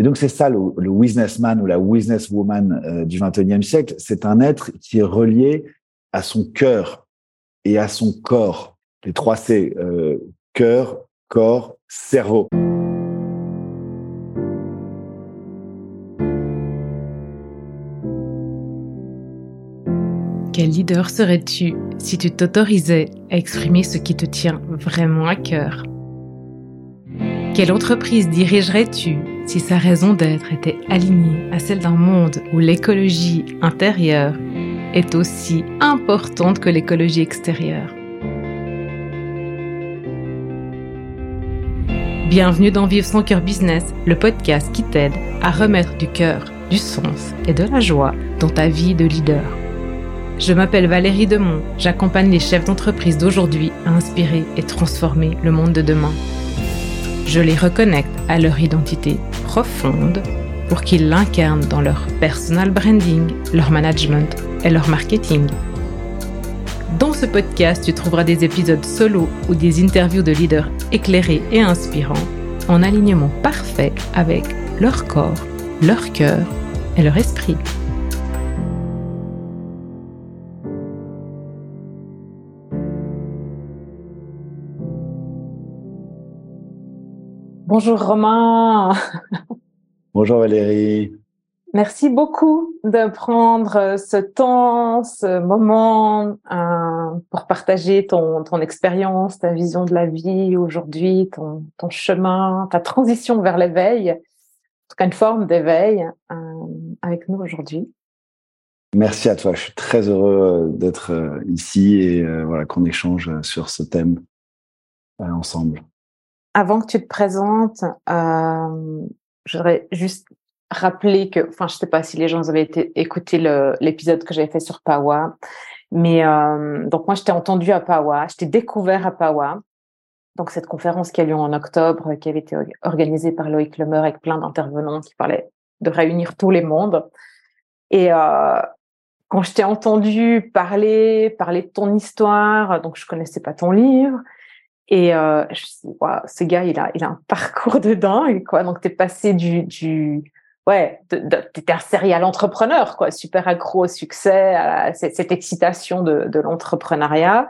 Et donc c'est ça le, businessman ou la businesswoman euh, du 21e siècle, c'est un être qui est relié à son cœur et à son corps. Les trois C, euh, cœur, corps, cerveau. Quel leader serais-tu si tu t'autorisais à exprimer ce qui te tient vraiment à cœur? Quelle entreprise dirigerais-tu? Si sa raison d'être était alignée à celle d'un monde où l'écologie intérieure est aussi importante que l'écologie extérieure Bienvenue dans Vivre son cœur business, le podcast qui t'aide à remettre du cœur, du sens et de la joie dans ta vie de leader. Je m'appelle Valérie Demont, j'accompagne les chefs d'entreprise d'aujourd'hui à inspirer et transformer le monde de demain. Je les reconnecte à leur identité profonde pour qu'ils l'incarnent dans leur personal branding, leur management et leur marketing. Dans ce podcast, tu trouveras des épisodes solo ou des interviews de leaders éclairés et inspirants en alignement parfait avec leur corps, leur cœur et leur esprit. Bonjour Romain. Bonjour Valérie. Merci beaucoup de prendre ce temps, ce moment euh, pour partager ton, ton expérience, ta vision de la vie aujourd'hui, ton, ton chemin, ta transition vers l'éveil, en tout cas une forme d'éveil euh, avec nous aujourd'hui. Merci à toi. Je suis très heureux euh, d'être ici et voilà qu'on échange sur ce thème ensemble avant que tu te présentes, euh, j'aurais juste rappeler que, enfin, je sais pas si les gens avaient écouté l'épisode que j'avais fait sur Pawa, mais euh, donc moi, je t'ai entendu à Pawa, je t'ai découvert à Pawa. Donc cette conférence qui a lieu en octobre, qui avait été organisée par Loïc Lemer avec plein d'intervenants qui parlaient de réunir tous les mondes. Et euh, quand je t'ai entendu parler, parler de ton histoire, donc je connaissais pas ton livre, et euh, je me suis dit, ce gars, il a, il a un parcours de dingue, quoi. Donc, t'es passé du, du, ouais, t'étais un serial entrepreneur, quoi, super accro au succès, à cette, cette excitation de, de l'entrepreneuriat,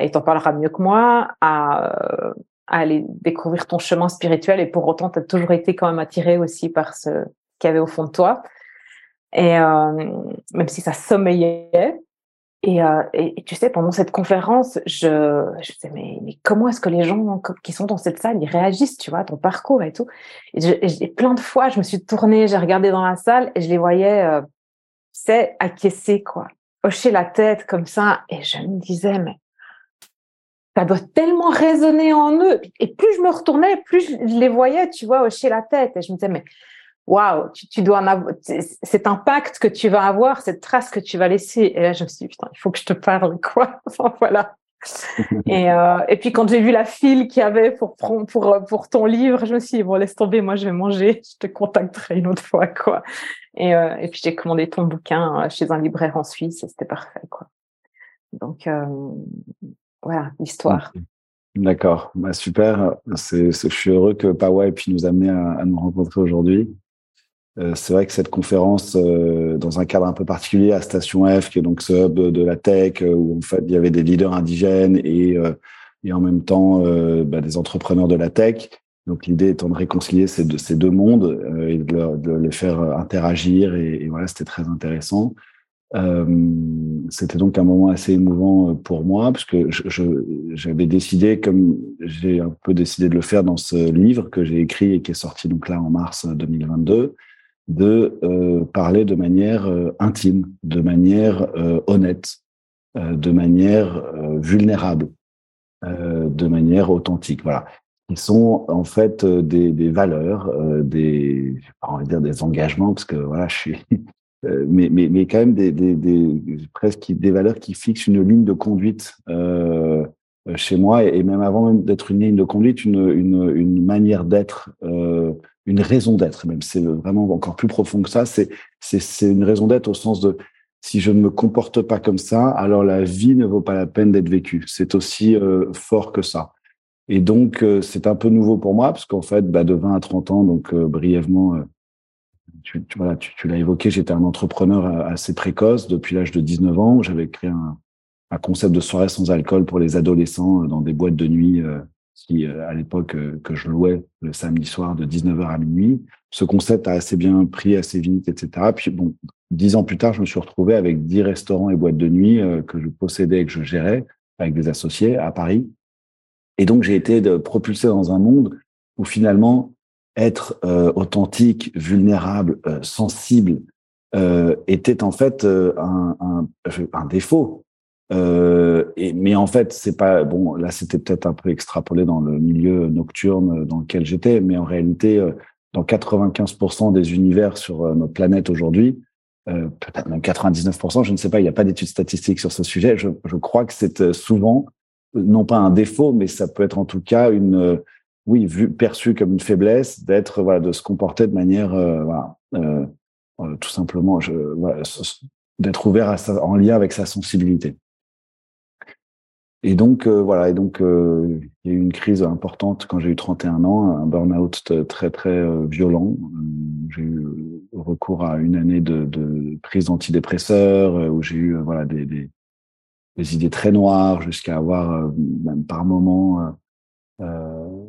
et t'en parleras mieux que moi, à, à, aller découvrir ton chemin spirituel, et pour autant, t'as toujours été quand même attiré aussi par ce qu'il y avait au fond de toi. Et euh, même si ça sommeillait, et, euh, et, tu sais, pendant cette conférence, je, je disais, mais, mais comment est-ce que les gens qui sont dans cette salle, ils réagissent, tu vois, ton parcours et tout. Et, plein de fois, je me suis tournée, j'ai regardé dans la salle et je les voyais, euh, c'est acquiescer, quoi, hocher la tête comme ça. Et je me disais, mais ça doit tellement résonner en eux. Et plus je me retournais, plus je les voyais, tu vois, hocher la tête. Et je me disais, mais waouh, tu, dois en avoir, cet impact que tu vas avoir, cette trace que tu vas laisser. Et là, je me suis dit, putain, il faut que je te parle, quoi? Enfin, voilà. et, euh, et puis quand j'ai vu la file qu'il y avait pour, pour, pour ton livre, je me suis dit, bon, laisse tomber, moi je vais manger, je te contacterai une autre fois, quoi. Et, euh, et puis j'ai commandé ton bouquin euh, chez un libraire en Suisse et c'était parfait, quoi. Donc, euh, voilà, l'histoire. D'accord, bah, super. C'est, je suis heureux que Pawa ait pu nous amener à, à nous rencontrer aujourd'hui. Euh, c'est vrai que cette conférence, euh, dans un cadre un peu particulier à Station F, qui est donc ce hub de la tech, euh, où en fait il y avait des leaders indigènes et, et en même temps bah, des entrepreneurs de la tech. Donc l'idée étant de réconcilier ces deux, mondes et de, les faire interagir. Et, voilà, c'était très intéressant. c'était donc un moment assez émouvant pour moi, puisque j'avais décidé, comme j'ai un peu décidé de le faire dans ce livre que j'ai écrit et qui est sorti donc là en mars 2022, de euh, parler de manière euh, intime, de manière euh, honnête, de manière vulnérable, de manière authentique. Voilà, qui sont en fait des, des valeurs, des, envie de dire des engagements, parce que voilà, je suis, mais, mais, mais quand même des, des, des, presque des valeurs qui fixent une ligne de conduite chez moi et, même avant même d'être une ligne de conduite, une, une, une manière d'être une raison d'être, même c'est vraiment encore plus profond que ça. C'est c'est une raison d'être au sens de si je ne me comporte pas comme ça, alors la vie ne vaut pas la peine d'être vécue. C'est aussi euh, fort que ça. Et donc, c'est un peu nouveau pour moi, parce qu'en fait, bah, de 20 à 30 ans, donc brièvement, tu, tu, tu, tu l'as évoqué, j'étais un entrepreneur assez précoce. Depuis l'âge de 19 ans, j'avais créé un, un, concept de soirée sans alcool pour les adolescents dans des boîtes de nuit qui, à l'époque, que je louais le samedi soir de 19h à minuit. Ce concept a assez bien pris, assez vite, etc. Puis bon, dix ans plus tard, je me suis retrouvé avec dix restaurants et boîtes de nuit que je possédais et que je gérais avec des associés à Paris. Et donc, j'ai été propulsé dans un monde où finalement, être euh, authentique, vulnérable, euh, sensible, euh, était en fait euh, un, défaut. Et, mais en fait, c'est pas bon. Là, c'était peut-être un peu extrapolé dans le milieu nocturne dans lequel j'étais, mais en réalité, dans 95% des univers sur notre planète aujourd'hui, peut-être même 99%, je ne sais pas, il n'y a pas d'études statistiques sur ce sujet. Je, je crois que c'est souvent non pas un défaut, mais ça peut être en tout cas une, euh, oui, vu, perçu comme une faiblesse d'être, voilà, de se comporter de manière, euh, voilà, euh, euh, tout simplement, je, voilà, d'être ouvert à sa, en lien avec sa sensibilité. Et donc, euh, voilà, et donc, il y a eu une crise importante quand j'ai eu 31 ans, un burn-out très, très violent. J'ai eu recours à une année de, prise d'antidépresseurs, où j'ai eu, voilà, des, des idées très noires, jusqu'à avoir euh, même par moments euh, euh,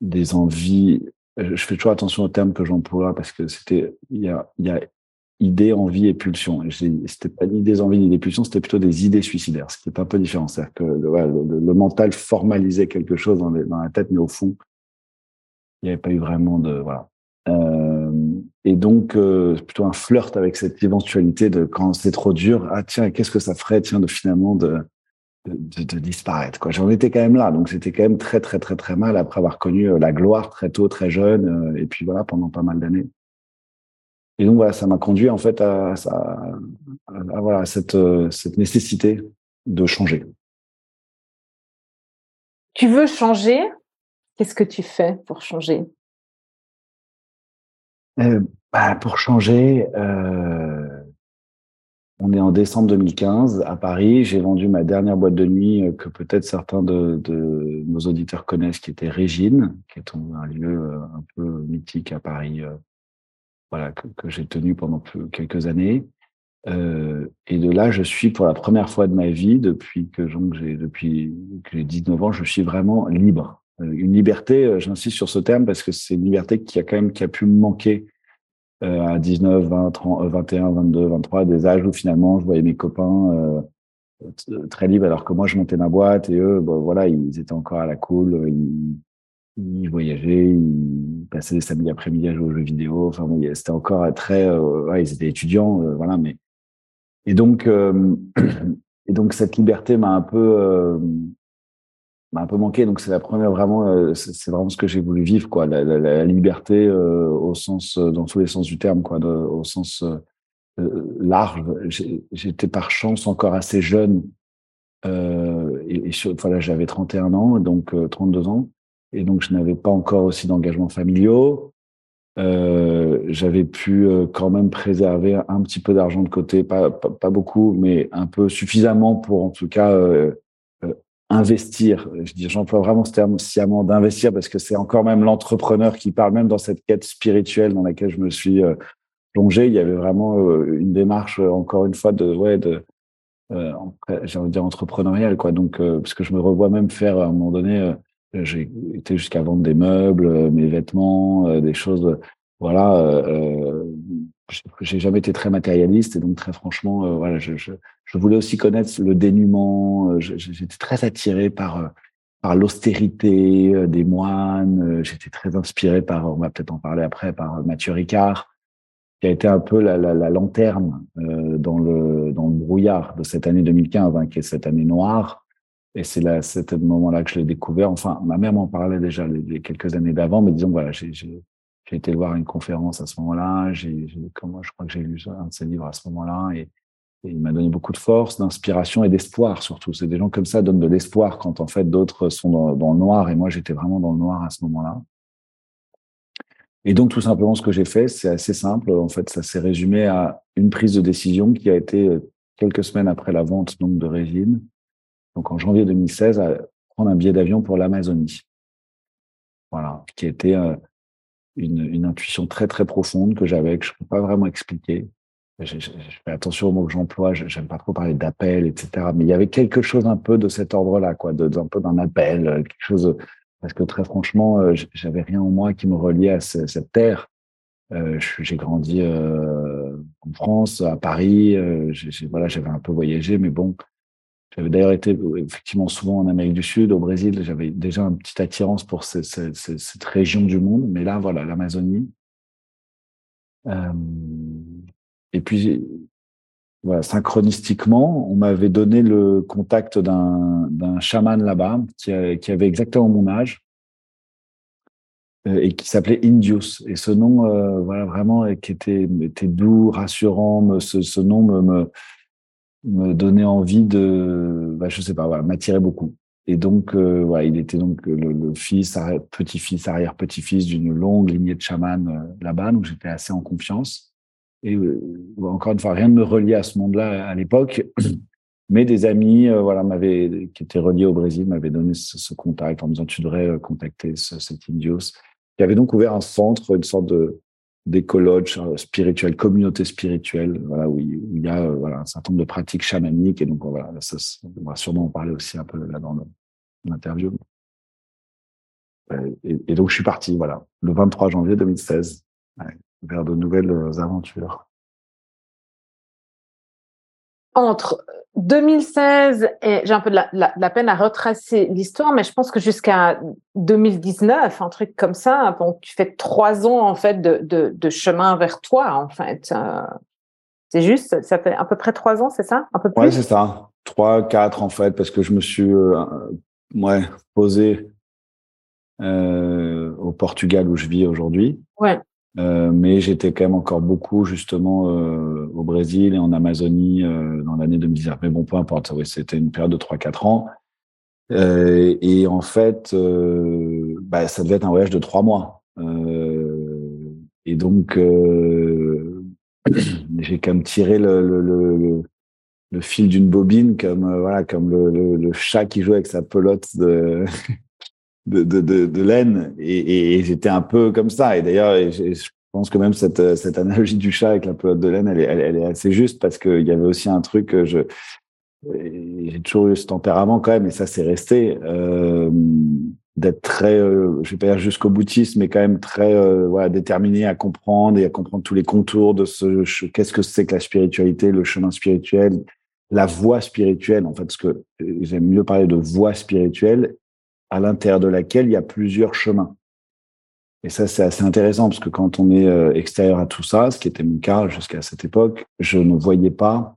des envies. Je fais toujours attention aux termes que j'emploie parce que c'était il y a, y a idées, envie et pulsions. C'était pas ni des envies ni des pulsions, c'était plutôt des idées suicidaires. C'était un peu différent. C'est-à-dire que le, mental formalisait quelque chose dans, la tête, mais au fond, il n'y avait pas eu vraiment de voilà. Euh, et donc, euh, plutôt un flirt avec cette éventualité de quand c'est trop dur, ah tiens, qu'est-ce que ça ferait, tiens, de finalement de, disparaître. Quoi. J'en étais quand même là, donc c'était quand même très très très très mal après avoir connu euh, la gloire très tôt, très jeune, et puis voilà pendant pas mal d'années. Et donc voilà, ça m'a conduit en fait à, à, à, à voilà cette cette nécessité de changer. Tu veux changer? Qu'est-ce que tu fais pour changer? Euh, bah, Pour changer, euh, on est en décembre 2015 à Paris. J'ai vendu ma dernière boîte de nuit euh, que peut-être certains de, de, nos auditeurs connaissent, qui était Régine, qui est un lieu euh, un peu mythique à Paris, que, j'ai tenu pendant quelques années. Euh, et de là, je suis pour la première fois de ma vie, depuis que j'ai depuis que j'ai 19 ans, je suis vraiment libre. Euh, une liberté, euh, j'insiste sur ce terme parce que c'est une liberté qui a quand même qui a pu me manquer euh, à 19, 20, 30, 21, 22, 23, des âges où finalement je voyais mes copains très libres alors que moi je montais ma boîte et eux, voilà, ils étaient encore à la cool, ils voyageaient, ils passaient des samedis après-midi à jouer aux jeux vidéo. Enfin bon, c'était encore très, euh, ouais, ils étaient étudiants, voilà, mais et donc et donc cette liberté m'a un peu m'a un peu manqué. Donc c'est la première vraiment, euh, c'est vraiment ce que j'ai voulu vivre, quoi, la, la, la liberté euh, au sens, euh, dans tous les sens du terme, quoi, au sens euh, large. J'étais par chance encore assez jeune. Euh, et, et voilà, j'avais 31 ans, donc 32 ans, et donc je n'avais pas encore aussi d'engagement familiaux. Euh, j'avais pu quand même préserver un petit peu d'argent de côté, pas, pas, beaucoup, mais un peu suffisamment pour en tout cas euh, investir. Je dis, j'emploie vraiment ce terme sciemment d'investir parce que c'est encore même l'entrepreneur qui parle, même dans cette quête spirituelle dans laquelle je me suis euh, plongé. Il y avait vraiment euh, une démarche, euh, encore une fois, de, ouais, de, euh, j'ai envie de dire entrepreneuriale, quoi. Donc, parce que je me revois même faire à un moment donné, j'ai été jusqu'à vendre des meubles, mes vêtements, des choses, voilà, j'ai jamais été très matérialiste et donc très franchement, euh, voilà, je, voulais aussi connaître le dénuement. Euh, j'étais très attiré par euh, l'austérité des moines. J'étais très inspiré par, on va peut-être en parler après, par Mathieu Ricard, qui a été un peu la, la, la lanterne euh, dans le dans le brouillard de cette année 2015, hein, qui est cette année noire. Et c'est là, c'était le moment-là que je l'ai découvert. Enfin, ma mère m'en parlait déjà les, quelques années d'avant, mais disons voilà, j'ai été voir une conférence à ce moment-là. J'ai, je crois que j'ai lu un de ses livres à ce moment-là et, il m'a donné beaucoup de force, d'inspiration et d'espoir surtout. C'est des gens comme ça donnent de l'espoir quand en fait d'autres sont dans, dans, le noir et moi j'étais vraiment dans le noir à ce moment-là. Et donc tout simplement ce que j'ai fait, c'est assez simple. En fait, ça s'est résumé à une prise de décision qui a été euh, quelques semaines après la vente donc de résine. Donc en janvier 2016, prendre un billet d'avion pour l'Amazonie. Voilà, qui était une, une, intuition très très profonde que j'avais, que je ne peux pas vraiment expliquer. Je, fais attention aux mots que j'emploie, j'aime pas trop parler d'appel, etc. Mais il y avait quelque chose un peu de cet ordre-là, quoi, de, un peu d'un appel, quelque chose, parce que très franchement, j'avais rien en moi qui me reliait à cette terre. Euh, j'ai grandi euh, en France, à Paris. Euh, voilà, j'avais un peu voyagé, mais bon, j'avais d'ailleurs été effectivement souvent en Amérique du Sud, au Brésil. J'avais déjà une petite attirance pour cette région du monde. Mais là, voilà, l'Amazonie. Euh, et puis, voilà, synchronistiquement, on m'avait donné le contact d'un chaman là-bas qui, qui, avait exactement mon âge euh, et qui s'appelait Indius. Et ce nom, euh, voilà, vraiment, qui était, était doux, rassurant. Ce, nom me, me, donnait envie de, bah, je sais pas, voilà, m'attirait beaucoup. Et donc, euh, voilà, il était donc le, fils, petit-fils, arrière-petit-fils d'une longue lignée de chamans euh, là-bas, donc j'étais assez en confiance. Et encore une fois, rien ne me reliait à ce monde-là à l'époque, mais des amis, voilà, m'avaient, qui étaient reliés au Brésil, m'avaient donné ce, contact en me disant tu devrais contacter ce, cet Indios qui avait donc ouvert un centre, une sorte de d'écologe spirituel, communauté spirituelle, voilà, où, il y a euh, voilà, un certain nombre de pratiques chamaniques. Et donc, voilà, ça, on va sûrement en parler aussi un peu là dans l'interview. Euh, et, donc, je suis parti, voilà, le 23 janvier 2016, vers de nouvelles aventures. Entre 2016, et j'ai un peu de la, la, peine à retracer l'histoire, mais je pense que jusqu'à 2019, un truc comme ça, bon, tu fais trois ans en fait de, de, de chemin vers toi, en fait. Euh, c'est juste, ça fait à peu près trois ans, c'est ça Un peu plus? Ouais, c'est ça. Trois, quatre en fait, parce que je me suis euh, ouais, posé euh, au Portugal où je vis aujourd'hui. Ouais. Euh, mais j'étais quand même encore beaucoup justement euh, au Brésil et en Amazonie euh, dans l'année 2019. Mais bon, peu importe, oui, c'était une période de 3-4 ans. Euh, et en fait, euh, bah, ça devait être un voyage de trois mois. et donc, j'ai quand même tiré le, le, le, le fil d'une bobine comme voilà comme le, le, chat qui joue avec sa pelote de de, de, de, laine et, j'étais un peu comme ça. Et d'ailleurs, je pense que même cette, cette analogie du chat avec la pelote de laine, elle est, elle, est assez juste parce qu'il y avait aussi un truc que je j'ai toujours eu ce tempérament quand même et ça c'est resté euh, d'être très euh, je vais pas dire jusqu'au boutiste mais quand même très euh, voilà déterminé à comprendre et à comprendre tous les contours de ce qu'est-ce que c'est que la spiritualité le chemin spirituel la voie spirituelle en fait parce que j'aime mieux parler de voie spirituelle à l'intérieur de laquelle il y a plusieurs chemins. Et ça, c'est assez intéressant parce que quand on est euh, extérieur à tout ça, ce qui était mon cas jusqu'à cette époque, je ne voyais pas.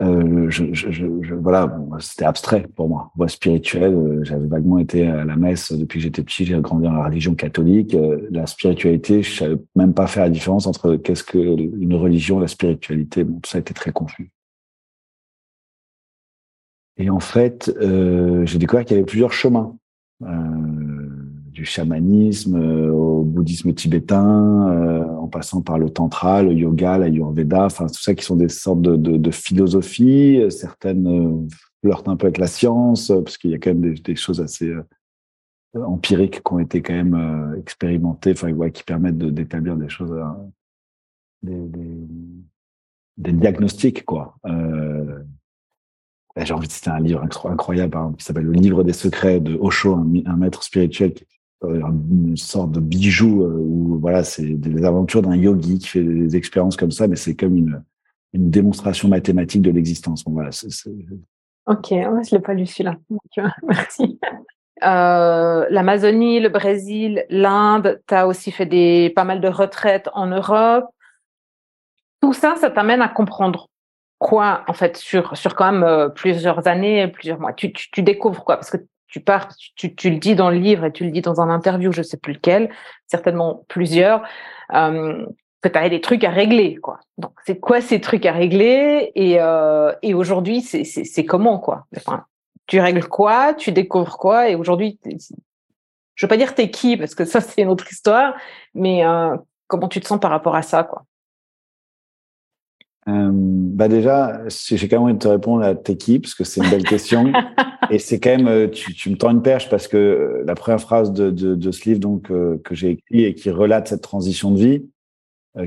Euh, je, voilà, c'était abstrait pour moi. Voie spirituelle, euh, j'avais vaguement été à la messe depuis que j'étais petit. J'ai grandi dans la religion catholique. La spiritualité, je savais même pas faire la différence entre qu'est-ce que une religion, la spiritualité. Bon, tout ça était très confus. Et en fait, euh, j'ai découvert qu'il y avait plusieurs chemins, euh, du chamanisme euh, au bouddhisme tibétain, en passant par le tantra, le yoga, l'ayurveda, enfin tout ça qui sont des sortes de, philosophies. Certaines flirtent un peu avec la science, parce qu'il y a quand même des, choses assez empiriques qui ont été quand même expérimentées, enfin qui permettent d'établir des choses, des, diagnostics quoi. J'ai envie de citer un livre incroyable hein, qui s'appelle Le Livre des Secrets de Osho, un, maître spirituel euh, une sorte de bijou euh, où voilà, c'est des aventures d'un yogi qui fait des expériences comme ça, mais c'est comme une, une démonstration mathématique de l'existence. Bon, voilà, Ok, je l'ai pas lu celui-là. Merci. Euh, L'Amazonie, le Brésil, l'Inde, tu as aussi fait des, pas mal de retraites en Europe. Tout ça, ça t'amène à comprendre quoi en fait sur sur quand même euh, plusieurs années, plusieurs mois. Tu, tu, tu, découvres quoi? Parce que tu pars, tu, tu, le dis dans le livre et tu le dis dans un interview, je sais plus lequel, certainement plusieurs, euh, que tu as des trucs à régler quoi. Donc c'est quoi ces trucs à régler? Et euh, et aujourd'hui c'est c'est comment quoi? Enfin, Tu règles quoi? Tu découvres quoi? Et aujourd'hui, je veux pas dire t'es qui parce que ça c'est une autre histoire, mais euh, comment tu te sens par rapport à ça quoi? Euh, bah déjà, j'ai quand même envie de te répondre à tes qui, parce que c'est une belle question. et c'est quand même, euh, tu, tu, me tends une perche parce que euh, la première phrase de, de, de ce livre donc que j'ai écrit et qui relate cette transition de vie,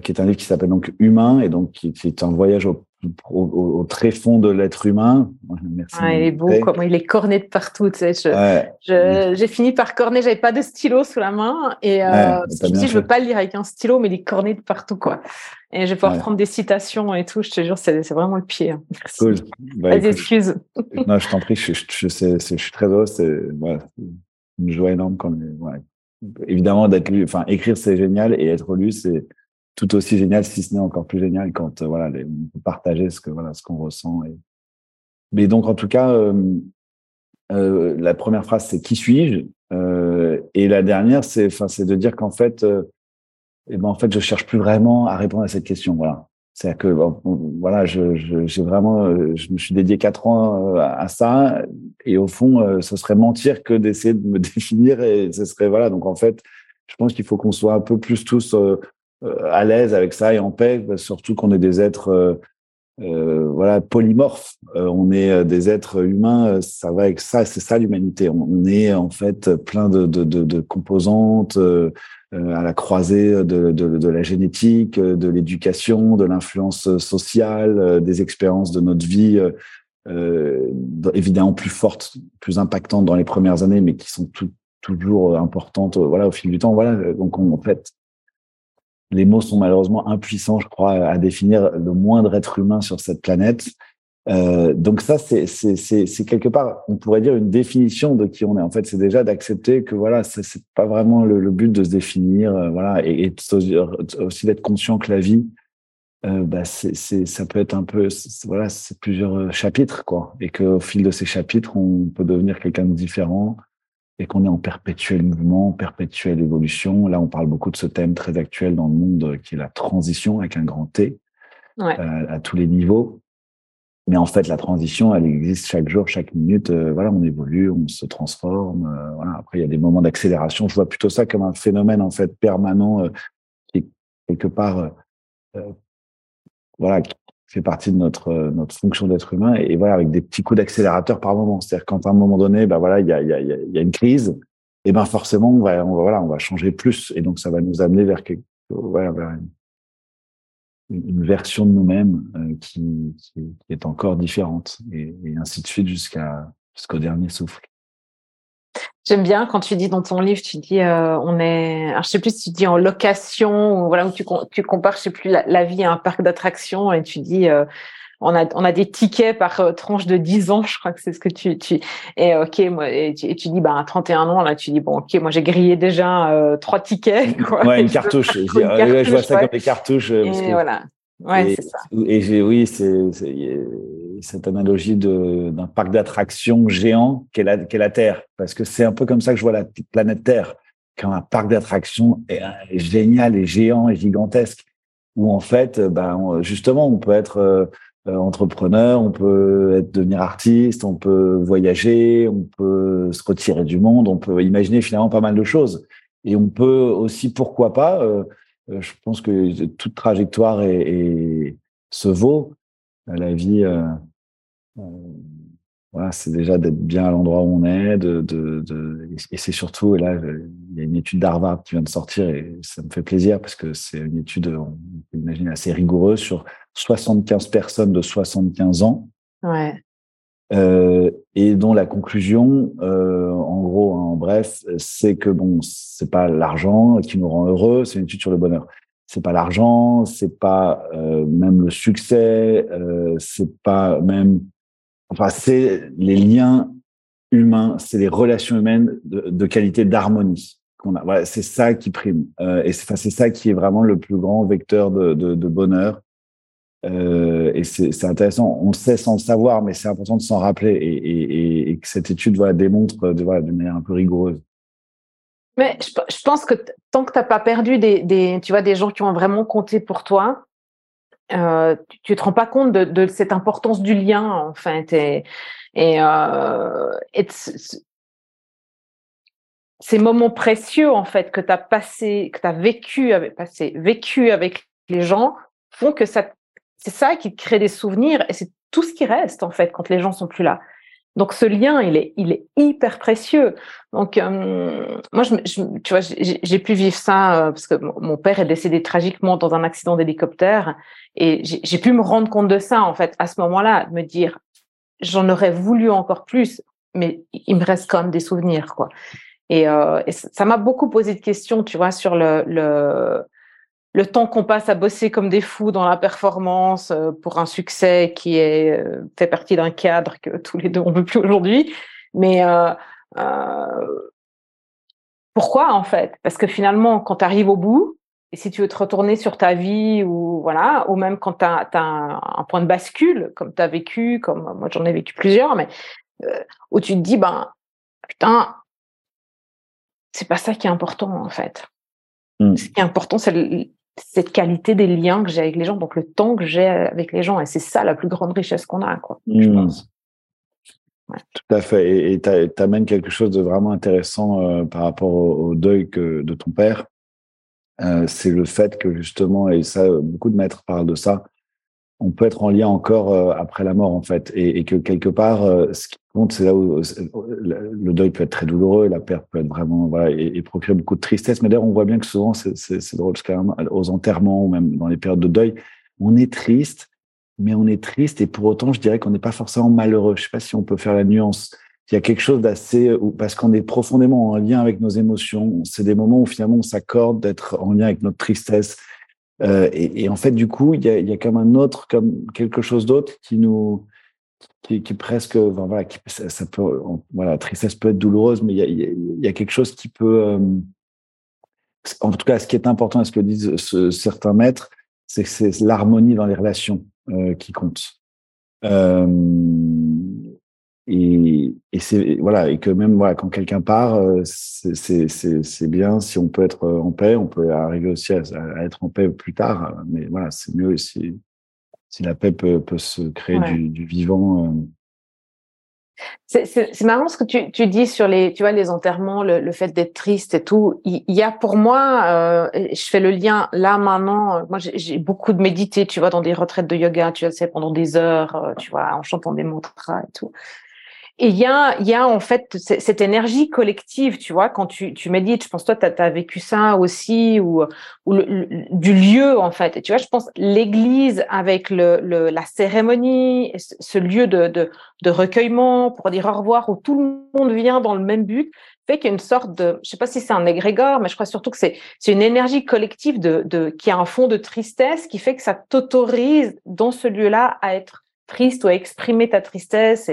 qui est un livre qui s'appelle donc Humain et donc qui, qui est un voyage au au, au, très fond de l'être humain. Merci il est beau, comment il est corné de partout. Tu sais, j'ai fini par corner, j'avais pas de stylo sous la main et euh, je me dis, je veux pas le lire avec un stylo, mais il est corné de partout, quoi. Et je vais pouvoir prendre des citations et tout. Je te jure, c'est vraiment le pied. Hein. Cool. Bah, excuse. non, je t'en prie, je, je, je, je, suis très heureux. C'est une joie énorme quand. Évidemment, d'être lu, enfin, écrire c'est génial et être lu c'est tout aussi génial, si ce n'est encore plus génial quand euh, voilà, les, on peut partager ce que voilà ce qu'on ressent. Et... Mais donc en tout cas, euh, euh, la première phrase c'est qui suis-je? Et la dernière c'est de dire qu'en fait, euh, eh ben en fait je cherche plus vraiment à répondre à cette question. Voilà, c'est que voilà, je j'ai vraiment je me suis dédié quatre ans à ça et au fond ce serait mentir que d'essayer de me définir et ce serait voilà donc en fait je pense qu'il faut qu'on soit un peu plus tous euh, à l'aise avec ça et en paix, surtout qu'on est des êtres euh, euh, voilà polymorphes. on est des êtres humains, ça va avec ça, c'est ça l'humanité. On, est en fait plein de, de composantes à la croisée de, la génétique, de l'éducation, de l'influence sociale, des expériences de notre vie. Euh, évidemment plus fortes, plus impactantes dans les premières années, mais qui sont toujours importantes voilà, au fil du temps. Voilà, donc en fait, les mots sont malheureusement impuissants, je crois, à définir le moindre être humain sur cette planète. Euh, donc ça, c'est quelque part, on pourrait dire une définition de qui on est. En fait, c'est déjà d'accepter que voilà, c'est pas vraiment le, but de se définir, euh, voilà, et, et aussi d'être conscient que la vie, euh, bah, c'est ça peut être un peu, voilà, c'est plusieurs chapitres, quoi, et qu'au fil de ces chapitres, on peut devenir quelqu'un de différent, et qu'on est en perpétuel mouvement, perpétuelle évolution. Là, on parle beaucoup de ce thème très actuel dans le monde euh, qui est la transition avec un grand T euh, à tous les niveaux. Mais en fait, la transition, elle existe chaque jour, chaque minute. Euh, voilà, on évolue, on se transforme. voilà. Après, il y a des moments d'accélération. Je vois plutôt ça comme un phénomène en fait permanent qui est quelque part, voilà, fait partie de notre euh, notre fonction d'être humain et, voilà avec des petits coups d'accélérateur par moment. C'est-à-dire quand à un moment donné, ben voilà, il y a, y, a, y a une crise, et ben forcément on va, voilà, on va changer plus et donc ça va nous amener vers quelque, voilà, vers une, une, version de nous-mêmes euh, qui, qui, est encore différente et, et ainsi de suite jusqu'à jusqu'au dernier souffle. J'aime bien quand tu dis dans ton livre, tu dis euh, on est, alors je sais plus si tu dis en location ou voilà où tu tu compares, je sais plus la, vie à un parc d'attractions et tu dis euh, on a on a des tickets par euh, tranche de 10 ans, je crois que c'est ce que tu tu et ok moi et tu, dis bah à 31 ans là tu dis bon ok moi j'ai grillé déjà trois tickets quoi. Ouais une cartouche. je, vois ça comme des cartouches. Et voilà. Ouais, c'est ça. Et oui c'est cette analogie d'un parc d'attractions géant qu'est la, la Terre, parce que c'est un peu comme ça que je vois la planète Terre, quand un parc d'attractions est, génial et géant et gigantesque, où en fait, ben, justement, on peut être euh, entrepreneur, on peut devenir artiste, on peut voyager, on peut se retirer du monde, on peut imaginer finalement pas mal de choses. Et on peut aussi, pourquoi pas, euh, euh, je pense que toute trajectoire est, se vaut. La vie, c'est déjà d'être bien à l'endroit où on est, et c'est surtout, et là, il y a une étude d'Harvard qui vient de sortir et ça me fait plaisir parce que c'est une étude, on peut imaginer, assez rigoureuse sur 75 personnes de 75 ans. Ouais. Euh, et dont la conclusion, euh, en gros, en bref, c'est que bon, c'est pas l'argent qui nous rend heureux, c'est une étude sur le bonheur. C'est pas l'argent, c'est pas euh, même le succès, euh, c'est pas même Enfin, c'est les liens humains, c'est les relations humaines de, qualité d'harmonie qu'on a. Voilà, c'est ça qui prime. Euh, et c'est, ça qui est vraiment le plus grand vecteur de, bonheur. Euh, et c'est, intéressant. On sait sans le savoir, mais c'est important de s'en rappeler et, que cette étude voilà, démontre de, d'une manière un peu rigoureuse. Mais je, pense que tant que tu n'as pas perdu des, tu vois, des gens qui ont vraiment compté pour toi, euh, tu, te rends pas compte de, cette importance du lien en fait et, et, euh, ces moments précieux en fait que tu as passé que tu vécu vécu avec les gens font que ça c'est ça qui crée des souvenirs et c'est tout ce qui reste en fait quand les gens sont plus là. Donc ce lien, il est, il est hyper précieux. Donc euh, moi, tu vois, j'ai pu vivre ça euh, parce que mon père est décédé tragiquement dans un accident d'hélicoptère et j'ai pu me rendre compte de ça en fait à ce moment-là, me dire j'en aurais voulu encore plus, mais il me reste quand même des souvenirs quoi. Et, euh, ça m'a beaucoup posé de questions, tu vois, sur le le temps qu'on passe à bosser comme des fous dans la performance euh, pour un succès qui est euh, fait partie d'un cadre que tous les deux on veut plus aujourd'hui. Mais euh, euh, pourquoi en fait? Parce que finalement, quand tu arrives au bout, et si tu veux te retourner sur ta vie ou voilà, ou même quand tu as, un, un, point de bascule, comme tu as vécu, comme moi j'en ai vécu plusieurs, mais euh, où tu te dis ben putain, c'est pas ça qui est important en fait. Mmh. Ce qui est important, c'est cette qualité des liens que j'ai avec les gens, donc le temps que j'ai avec les gens. Et c'est ça la plus grande richesse qu'on a, quoi, je mmh. pense. Tout à fait. Et tu amènes quelque chose de vraiment intéressant euh, par rapport au, deuil que, de ton père. Euh, c'est le fait que justement, et ça, beaucoup de maîtres parlent de ça, on peut être en lien encore euh, après la mort en fait, et, et que quelque part, ce qui compte, c'est là où le deuil peut être très douloureux, la perte peut être vraiment voilà, et, et procurer beaucoup de tristesse. Mais d'ailleurs, on voit bien que souvent, c'est drôle, parce aux enterrements ou même dans les périodes de deuil, on est triste, mais on est triste et pour autant, je dirais qu'on n'est pas forcément malheureux. Je sais pas si on peut faire la nuance. Il y a quelque chose d'assez, parce qu'on est profondément en lien avec nos émotions. C'est des moments où finalement on s'accorde d'être en lien avec notre tristesse, euh, et, et, en fait, du coup, il y a comme un autre, comme quelque chose d'autre qui nous, qui, presque, voilà, ça, peut, voilà, tristesse peut être douloureuse, mais il y a, quelque chose qui peut, euh, en tout cas, ce qui est important, et ce que disent ce, certains maîtres, c'est que c'est l'harmonie dans les relations euh, qui compte. Euh, et, voilà et que même voilà quand quelqu'un part c'est bien si on peut être en paix on peut arriver aussi à, être en paix plus tard mais voilà c'est mieux si si la paix peut, peut se créer du, du, vivant euh. c'est marrant ce que tu, tu dis sur les tu vois les enterrements le, le fait d'être triste et tout. Il, y a pour moi euh, je fais le lien là maintenant moi j'ai beaucoup de médité tu vois dans des retraites de yoga tu sais pendant des heures tu vois en chantant des mantras et tout et il y a, y a en fait cette énergie collective, tu vois, quand tu, tu médites, je pense toi, tu as, vécu ça aussi, ou, ou le, du lieu, en fait. Et tu vois, je pense l'église avec le, le, la cérémonie, ce lieu de, de, de recueillement pour dire au revoir, où tout le monde vient dans le même but, fait qu'il y a une sorte de, je sais pas si c'est un égrégore, mais je crois surtout que c'est c'est une énergie collective de, de qui a un fond de tristesse qui fait que ça t'autorise dans ce lieu-là à être triste ou à exprimer ta tristesse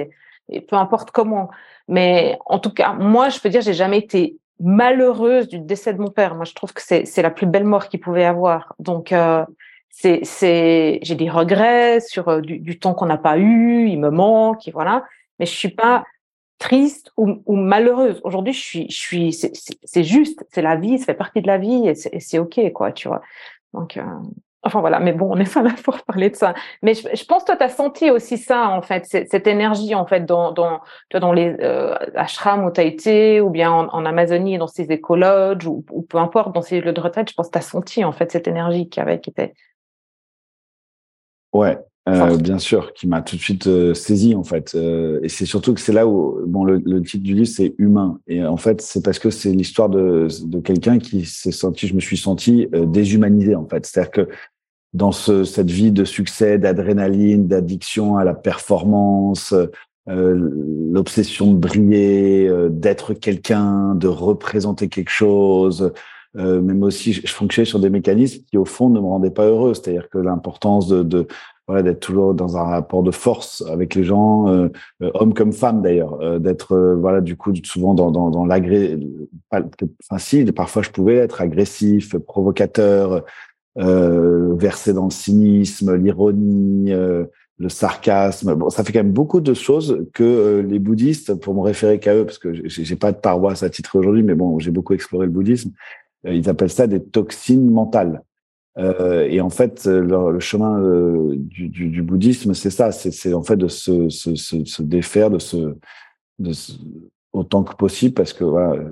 peu importe comment. Mais en tout cas, moi, je peux dire, j'ai jamais été malheureuse du décès de mon père. Moi, je trouve que c'est la plus belle mort qu'il pouvait avoir. Donc, euh, c'est j'ai des regrets sur euh, du, temps qu'on n'a pas eu. Il me manque, voilà. Mais je suis pas triste ou, ou malheureuse. Aujourd'hui, je suis, je suis, c'est juste, c'est la vie, ça fait partie de la vie et c'est ok, quoi, tu vois. Donc, euh, Enfin voilà, mais bon, on est pas là pour parler de ça. Mais je, je pense toi, tu as senti aussi ça, en fait, cette, énergie, en fait, dans, dans, dans les euh, ashrams où tu été, ou bien en, Amazonie, dans ces écologes, ou, ou, peu importe, dans ces lieux de retraite, je pense que tu as senti, en fait, cette énergie qui avait, qui était. Ouais, euh, bien sûr, qui m'a tout de suite euh, saisi, en fait. Euh, et c'est surtout que c'est là où, bon, le, le titre du livre, c'est Humain. Et en fait, c'est parce que c'est l'histoire de, de quelqu'un qui s'est senti, je me suis senti déshumanisé, en fait. C'est-à-dire que dans ce, cette vie de succès, d'adrénaline, d'addiction à la performance, l'obsession de briller, d'être quelqu'un, de représenter quelque chose. Même aussi, je, fonctionnais sur des mécanismes qui, au fond, ne me rendaient pas heureux. C'est-à-dire que l'importance de, de d'être toujours dans un rapport de force avec les gens, euh, euh hommes comme femmes d'ailleurs, d'être voilà du coup souvent dans dans, parfois je pouvais être agressif, provocateur, euh, versé dans le cynisme, l'ironie, euh, le sarcasme. Bon, ça fait quand même beaucoup de choses que euh, les bouddhistes, pour me référer qu'à eux, parce que j'ai pas de paroisse à titre aujourd'hui, mais bon, j'ai beaucoup exploré le bouddhisme. Euh, ils appellent ça des toxines mentales. Et en fait, le, le chemin du, du, bouddhisme, c'est ça. C'est en fait de se, défaire, de se autant que possible parce que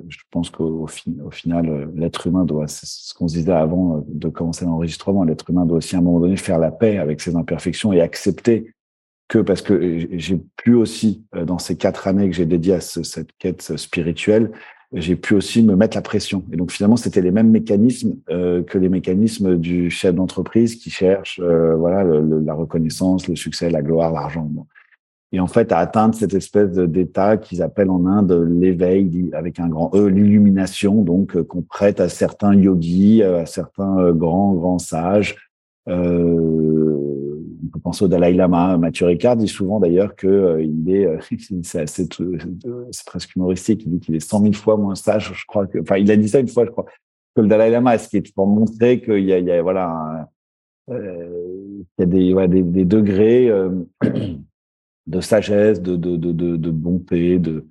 je pense qu'au au final, l'être humain doit, c'est ce qu'on se disait avant de commencer l'enregistrement, l'être humain doit aussi à un moment donné faire la paix avec ses imperfections et accepter que parce que j'ai pu aussi dans ces quatre années que j'ai dédiées à cette quête spirituelle, j'ai pu aussi me mettre la pression. Et donc finalement, c'était les mêmes mécanismes euh, que les mécanismes du chef d'entreprise qui cherche euh, voilà la reconnaissance, le succès, la gloire, l'argent. Et en fait, à atteindre cette espèce d'état qu'ils appellent en Inde l'éveil avec un grand E, l'illumination, donc euh, qu'on prête à certains yogis, à certains grands grands sages. On peut penser au Dalai Lama. Mathieu Ricard dit souvent d'ailleurs que euh, il est, euh, c'est assez, c'est presque humoristique. Il dit qu'il est cent mille fois moins sage. Je crois que, enfin, il a dit ça une fois, je crois, que le Dalai Lama. Ce qui est pour montrer qu'il y a, voilà, euh, il y a des, ouais, des, degrés euh, de sagesse, de, de, de, de bonté, de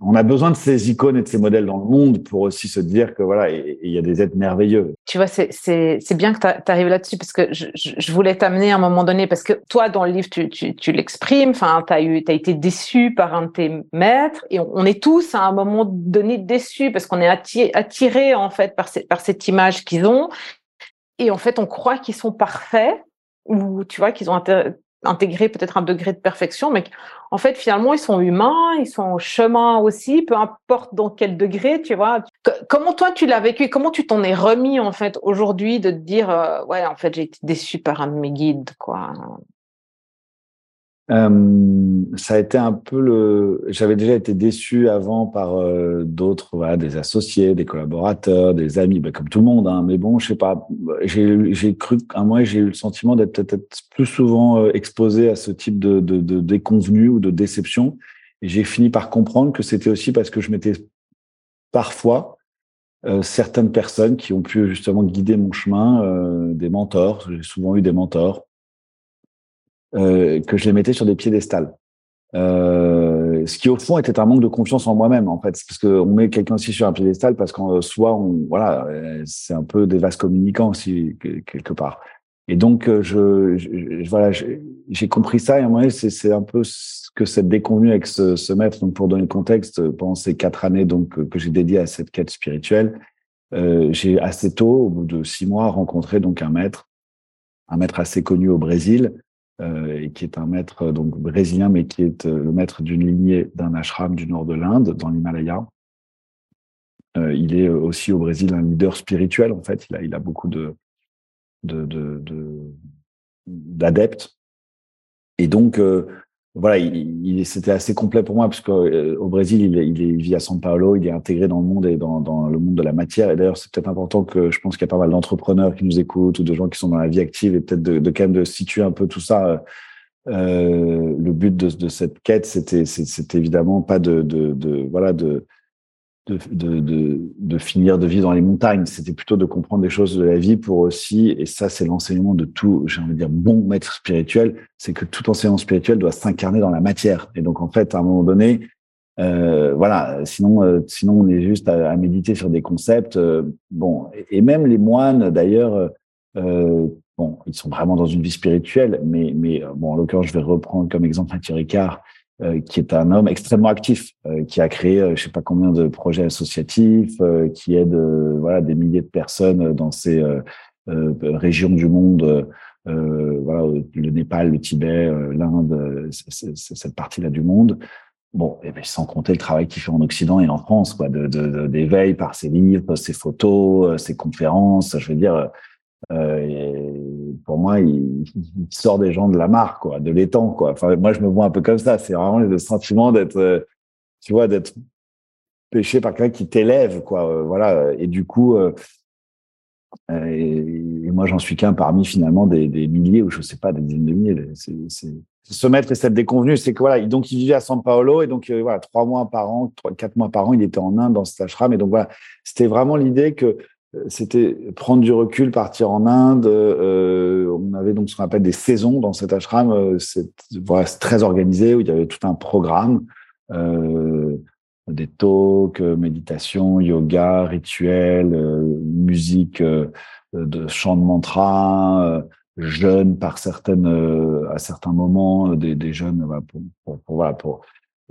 On a besoin de ces icônes et de ces modèles dans le monde pour aussi se dire que voilà, il y a des êtres merveilleux. Tu vois, c'est bien que tu arrives là-dessus parce que je, voulais t'amener à un moment donné parce que toi, dans le livre, tu, tu, tu l'exprimes. Enfin, tu as, été déçu par un de tes maîtres et on, est tous à un moment donné déçus parce qu'on est attiré, attiré en fait par, par cette image qu'ils ont et en fait, on croit qu'ils sont parfaits ou tu vois qu'ils ont intégrer peut-être un degré de perfection, mais en fait, finalement, ils sont humains, ils sont au chemin aussi, peu importe dans quel degré, tu vois. comment toi, tu l'as vécu Comment tu t'en es remis, en fait, aujourd'hui, de te dire, euh, ouais, en fait, j'ai été déçu par un de mes guides, quoi euh, ça a été un peu le. J'avais déjà été déçu avant par euh, d'autres, voilà, des associés, des collaborateurs, des amis, ben, comme tout le monde. Hein, mais bon, je sais pas. J'ai cru un mois, j'ai eu le sentiment d'être peut-être plus souvent euh, exposé à ce type de, de, ou de déception. Et j'ai fini par comprendre que c'était aussi parce que je m'étais parfois certaines personnes qui ont pu justement guider mon chemin, des mentors. J'ai souvent eu des mentors euh, que je les mettais sur des piédestals. Euh, ce qui au fond était un manque de confiance en moi-même en fait, parce qu'on met quelqu'un aussi sur un piédestal parce qu'en soi, on, voilà, euh, c'est un peu des vases communicants aussi quelque part. Et donc je, voilà, j'ai compris ça et à un moment c'est un peu ce que cette déconvenue avec ce, maître. Donc pour donner le contexte, pendant ces quatre années donc que j'ai dédié à cette quête spirituelle, j'ai assez tôt, au bout de six mois, rencontré donc un maître, un maître assez connu au Brésil, euh, qui est un maître donc brésilien, mais qui est euh, le maître d'une lignée d'un ashram du nord de l'Inde, dans l'Himalaya. Euh, il est aussi au Brésil un leader spirituel, en fait. Il a, beaucoup de d'adeptes. De, et donc, voilà, il, c'était assez complet pour moi parce euh, au Brésil, il, il, il, vit à São Paulo, il est intégré dans le monde et dans, dans le monde de la matière. Et d'ailleurs, c'est peut-être important que je pense qu'il y a pas mal d'entrepreneurs qui nous écoutent ou de gens qui sont dans la vie active et peut-être de, de, quand même de situer un peu tout ça. Euh, le but de, de cette quête, c'était, c'était évidemment pas de, de, de voilà de de, de, de, de, finir de vivre dans les montagnes. C'était plutôt de comprendre des choses de la vie pour aussi, et ça c'est l'enseignement de tout, j'ai envie de dire, bon maître spirituel, c'est que tout enseignant spirituel doit s'incarner dans la matière. Et donc en fait, à un moment donné, euh, voilà, sinon, euh, sinon on est juste à, méditer sur des concepts. Euh, bon, et, même les moines d'ailleurs, euh, bon, ils sont vraiment dans une vie spirituelle, mais, mais bon, en l'occurrence, je vais reprendre comme exemple Mathieu Ricard, euh, qui est un homme extrêmement actif, euh, qui a créé euh, je sais pas combien de projets associatifs, qui aide voilà des milliers de personnes dans ces régions du monde, voilà le Népal, le Tibet, l'Inde, cette partie-là du monde. Bon, et bien, sans compter le travail qu'il fait en Occident et en France, quoi, de d'éveil par ses livres, ses photos, ses conférences. Je veux dire, euh, et pour moi, il, sort des gens de la mare, quoi, de l'étang, quoi. Enfin, moi, je me vois un peu comme ça. C'est vraiment le sentiment d'être, euh, tu vois, d'être pêché par quelqu'un qui t'élève, quoi. Euh, voilà. Et du coup, euh, et, moi, j'en suis qu'un parmi finalement des, milliers ou je sais pas, des dizaines de milliers. C'est ce maître et cette déconvenue, c'est que voilà, donc il vivait à San Paolo et donc voilà, trois mois par an, quatre mois par an, il était en Inde dans cet ashram et donc voilà, c'était vraiment l'idée que c'était prendre du recul, partir en Inde. Euh, on avait donc ce qu'on appelle des saisons dans cet ashram. Euh, c'est très organisé où il y avait tout un programme, euh, des talks, méditation, yoga, rituels, musique, de chant de mantra, jeûne par certaines à certains moments, des, des jeunes pour, pour, pour, voilà, pour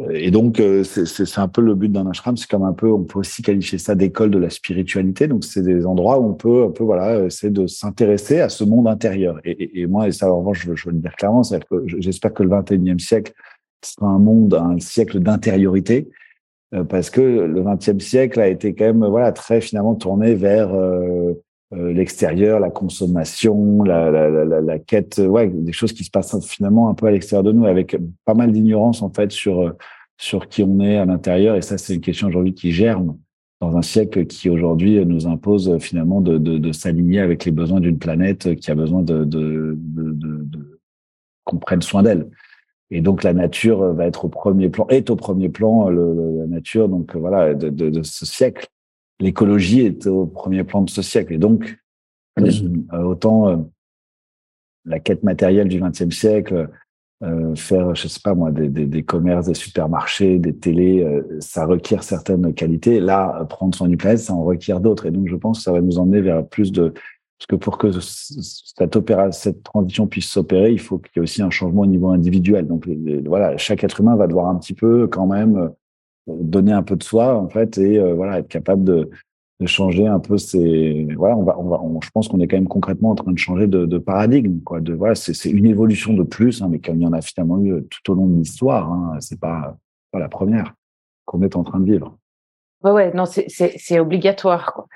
et donc, euh, c'est un peu le but d'un ashram. C'est comme un peu, on peut aussi qualifier ça d'école de la spiritualité. Donc, c'est des endroits où on peut un peu, voilà, essayer de s'intéresser à ce monde intérieur. Et, et, moi, et ça, en revanche, je, je veux le dire clairement, c'est que j'espère que le 21e siècle sera un monde, un siècle d'intériorité, euh, parce que le 20e siècle a été quand même, voilà, très finalement tourné vers euh, l'extérieur, la consommation, la, la, la, la, quête, ouais, des choses qui se passent finalement un peu à l'extérieur de nous, avec pas mal d'ignorance en fait sur sur qui on est à l'intérieur. Et ça, c'est une question aujourd'hui qui germe dans un siècle qui aujourd'hui nous impose finalement de, de, de s'aligner avec les besoins d'une planète qui a besoin de, de, de qu'on prenne soin d'elle. Et donc la nature va être au premier plan, est au premier plan la nature. Donc voilà de, de ce siècle, l'écologie est au premier plan de ce siècle. Et donc euh, autant euh, la quête matérielle du XXe siècle euh, faire, je sais pas moi, des, des, des, commerces, des supermarchés, des télés, euh, ça requiert certaines qualités. Là, prendre soin du planète, ça en requiert d'autres. Et donc, je pense que ça va nous emmener vers plus de... Parce que pour que cette, opéra, cette transition puisse s'opérer, il faut qu'il y ait aussi un changement au niveau individuel. Donc, voilà, chaque être humain va devoir un petit peu quand même donner un peu de soi, en fait, et voilà, être capable de, changer un peu ces voilà on va on va je pense qu'on est quand même concrètement en train de changer de, paradigme quoi de voilà c'est une évolution de plus hein, mais comme il y en a finalement eu tout au long de l'histoire hein, c'est pas pas la première qu'on est en train de vivre. Ouais ouais non c'est obligatoire quoi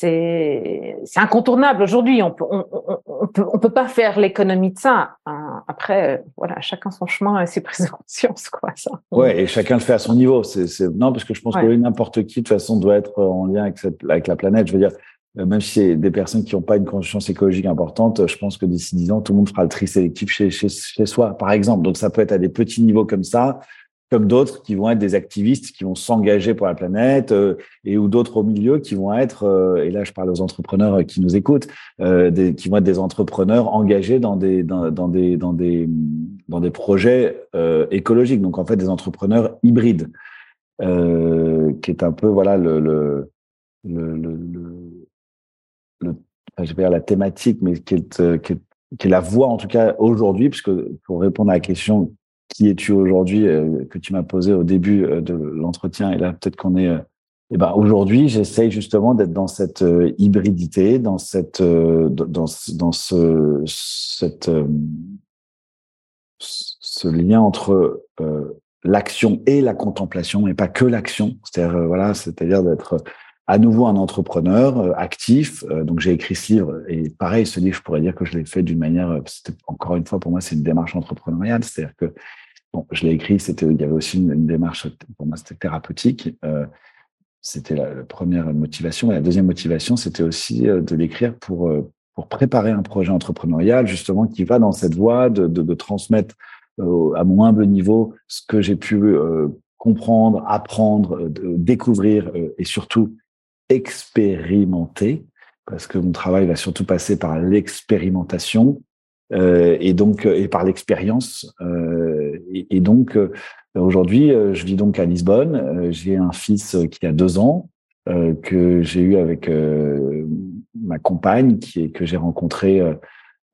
c'est incontournable aujourd'hui. On peut on, on, peut on peut pas faire l'économie de ça. Hein. Après, voilà, chacun son chemin et ses prises de conscience, quoi. Ça. Ouais, et chacun le fait à son niveau. C'est c'est non parce que je pense que n'importe qui de toute façon doit être en lien avec cette avec la planète. Je veux dire, euh, même si c'est des personnes qui n'ont pas une conscience écologique importante, je pense que d'ici dix ans, tout le monde fera le tri sélectif chez, chez, chez soi, par exemple. Donc, ça peut être à des petits niveaux comme ça comme d'autres qui vont être des activistes qui vont s'engager pour la planète euh, et ou d'autres au milieu qui vont être euh, et là je parle aux entrepreneurs qui nous écoutent euh, des, qui vont être des entrepreneurs engagés dans des dans, des dans des dans des projets écologiques. Donc en fait des entrepreneurs hybrides qui est un peu voilà le le le, le, je vais dire la thématique mais qui est, qui est qui est la voie en tout cas aujourd'hui puisque pour répondre à la question qui es-tu aujourd'hui euh, que tu m'as posé au début euh, de l'entretien et là peut-être qu'on est euh, eh ben aujourd'hui j'essaye justement d'être dans cette hybridité dans cette dans dans ce cette ce lien entre l'action et la contemplation et pas que l'action c'est-à-dire voilà c'est-à-dire d'être à nouveau un entrepreneur actif. donc j'ai écrit ce livre et pareil, ce livre, je pourrais dire que je l'ai fait d'une manière. Encore une fois pour moi, c'est une démarche entrepreneuriale, c'est-à-dire que Je l'ai écrit, il y avait aussi une, démarche, pour moi, c'était thérapeutique. Euh, c'était la, première motivation. Et la deuxième motivation, c'était aussi euh, de l'écrire pour, euh, pour préparer un projet entrepreneurial, justement, qui va dans cette voie de, transmettre à mon humble niveau ce que j'ai pu comprendre, apprendre, découvrir et surtout expérimenter, parce que mon travail va surtout passer par l'expérimentation, et donc par l'expérience. Et, et, donc euh, aujourd'hui, je vis donc à Lisbonne. j'ai un fils qui a deux ans que j'ai eu avec ma compagne, qui est que j'ai rencontré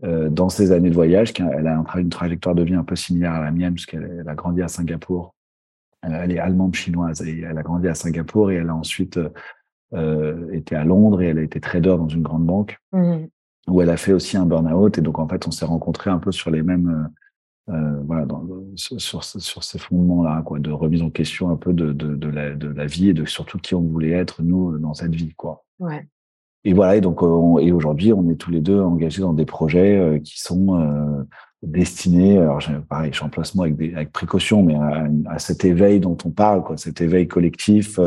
dans ces années de voyage. Elle a une trajectoire de vie un peu similaire à la mienne, puisqu'elle a grandi à Singapour. Elle est allemande chinoise et elle a grandi à Singapour et elle a ensuite euh, été à Londres et elle a été trader dans une grande banque. Mmh où elle a fait aussi un burn-out. Et donc, en fait, on s'est rencontrés un peu sur les mêmes, euh, euh voilà, dans, sur, sur, ces fondements-là, quoi, de remise en question un peu de, de, de, la, de la vie et de surtout qui on voulait être, nous, dans cette vie, quoi. Ouais. Et voilà, et donc, euh, et aujourd'hui, on est tous les deux engagés dans des projets euh, qui sont destinés, alors pareil, j'emploie ce mot avec, des, avec précaution, mais à, à, cet éveil dont on parle, quoi, cet éveil collectif,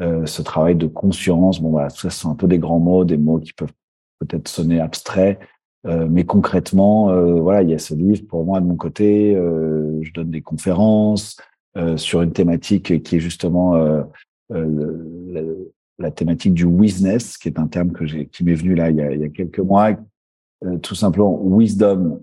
euh, ce travail de conscience. Bon, voilà, tout ça, ce sont un peu des grands mots, des mots qui peuvent peut-être sonner abstrait, euh, mais concrètement, euh, voilà, il y a ce livre pour moi de mon côté. Euh, je donne des conférences sur une thématique qui est justement la, thématique du wisness, qui est un terme que qui m'est venu là il y a, il y a quelques mois. tout simplement, wisdom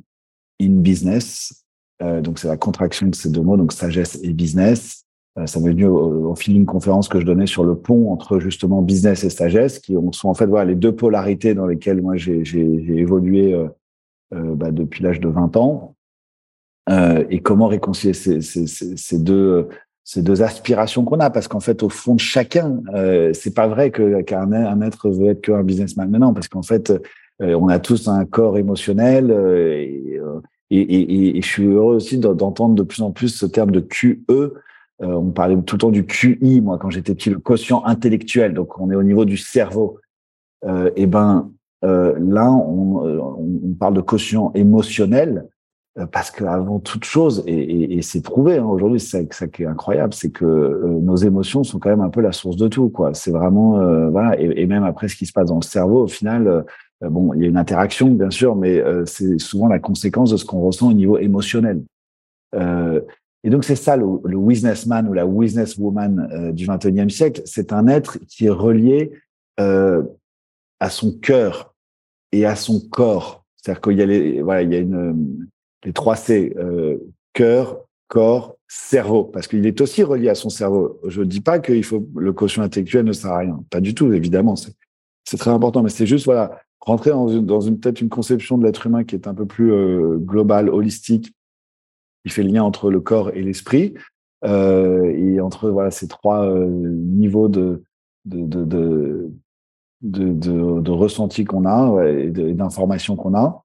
in business. donc c'est la contraction de ces deux mots, donc sagesse et business. Euh, ça m'est venu au, fil d'une conférence que je donnais sur le pont entre justement business et sagesse, qui sont en fait les deux polarités dans lesquelles moi j'ai évolué euh, euh, bah, depuis l'âge de 20 ans. Et comment réconcilier ces, deux aspirations qu'on a, parce qu'en fait, au fond de chacun, c'est pas vrai qu'un un être veut être qu'un businessman. Mais non, parce qu'en fait, on a tous un corps émotionnel et, je suis heureux aussi d'entendre de plus en plus ce terme de QE. On parlait tout le temps du QI, moi, quand j'étais petit, le quotient intellectuel. Donc, on est au niveau du cerveau. et ben, là, on, on, parle de quotient émotionnel. Euh, parce qu'avant toute chose, et, c'est prouvé hein, aujourd'hui, c'est ça qui est incroyable, c'est que euh, nos émotions sont quand même un peu la source de tout. quoi. C'est vraiment euh, voilà, et, et, même après ce qui se passe dans le cerveau, au final, bon, il y a une interaction bien sûr, mais c'est souvent la conséquence de ce qu'on ressent au niveau émotionnel. Et donc c'est ça le, le businessman ou la businesswoman du 21e siècle, c'est un être qui est relié à son cœur et à son corps. C'est-à-dire qu'il y a les, voilà, il y a une les trois C, euh, cœur, corps, cerveau, parce qu'il est aussi relié à son cerveau. Je ne dis pas qu'il faut le quotient intellectuel ne sert à rien, pas du tout, évidemment, c'est très important, mais c'est juste voilà rentrer dans une, dans une peut-être une conception de l'être humain qui est un peu plus euh, globale, holistique, qui fait le lien entre le corps et l'esprit, euh, et entre voilà ces trois euh, niveaux de de, de, de ressenti qu'on a et d'informations qu'on a.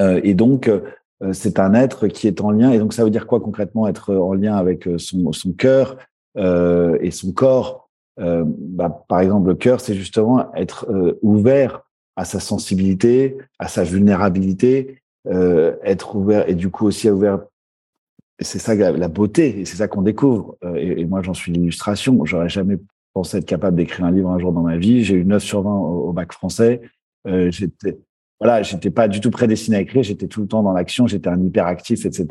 Euh, et donc, c'est un être qui est en lien. Et donc, ça veut dire quoi concrètement être en lien avec son, son cœur et son corps? Bah, Par exemple, le cœur, c'est justement être ouvert à sa sensibilité, à sa vulnérabilité, être ouvert et du coup aussi ouvert. C'est ça la beauté et c'est ça qu'on découvre. Et, et, moi, j'en suis l'illustration. J'aurais jamais pensé être capable d'écrire un livre un jour dans ma vie. J'ai eu 9 sur 20 au, bac français. J'étais voilà, j'étais pas du tout prédestiné à écrire, j'étais tout le temps dans l'action, j'étais un hyperactif, etc.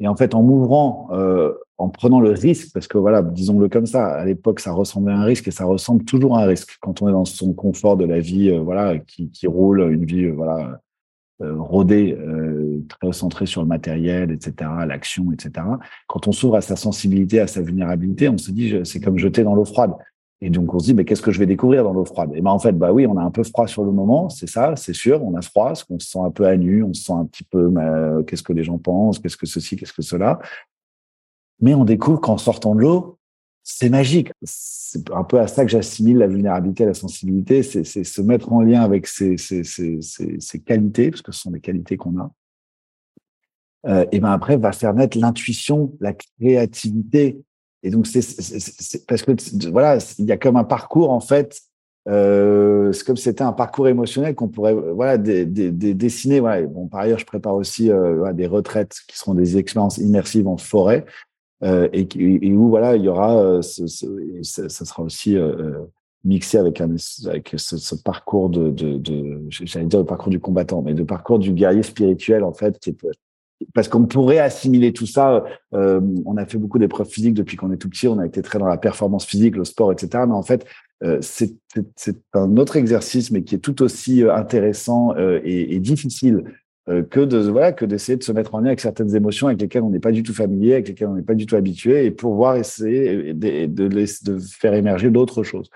Et en fait, en m'ouvrant, euh, en prenant le risque, parce que voilà, disons-le comme ça, à l'époque, ça ressemblait à un risque et ça ressemble toujours à un risque quand on est dans son confort de la vie, euh, voilà, qui, qui, roule, une vie, euh, voilà, euh, rodée, euh, très centrée sur le matériel, etc., l'action, etc. Quand on s'ouvre à sa sensibilité, à sa vulnérabilité, on se dit, c'est comme jeter dans l'eau froide. Et donc on se dit, mais qu'est-ce que je vais découvrir dans l'eau froide? Et ben en fait, bah oui, on a un peu froid sur le moment, c'est ça, c'est sûr, on a froid, parce qu'on se sent un peu à nu, on se sent un petit peu, euh, qu'est-ce que les gens pensent, qu'est-ce que ceci, qu'est-ce que cela. Mais on découvre qu'en sortant de l'eau, c'est magique. C'est un peu à ça que j'assimile la vulnérabilité, la sensibilité, c'est se mettre en lien avec ces, qualités, parce que ce sont des qualités qu'on a. Euh, et ben après, va faire naître l'intuition, la créativité, et donc, c'est parce que voilà, il y a comme un parcours en fait. Euh, c'est comme si c'était un parcours émotionnel qu'on pourrait voilà dessiner. Bon, par ailleurs, je prépare aussi euh, des retraites qui seront des expériences immersives en forêt et, et, où voilà, il y aura euh, ce, ça, sera aussi euh, euh, mixé avec un avec ce, parcours de, j'allais dire le parcours du combattant, mais le parcours du guerrier spirituel en fait parce qu'on pourrait assimiler tout ça. Euh, on a fait beaucoup d'épreuves physiques depuis qu'on est tout petit. On a été très dans la performance physique, le sport, etc. Mais en fait, euh, c'est un autre exercice, mais qui est tout aussi euh, intéressant euh, et, difficile euh, que de voilà que d'essayer de se mettre en lien avec certaines émotions avec lesquelles on n'est pas du tout familier, avec lesquelles on n'est pas du tout habitué, et pouvoir essayer de, de, de faire émerger d'autres choses.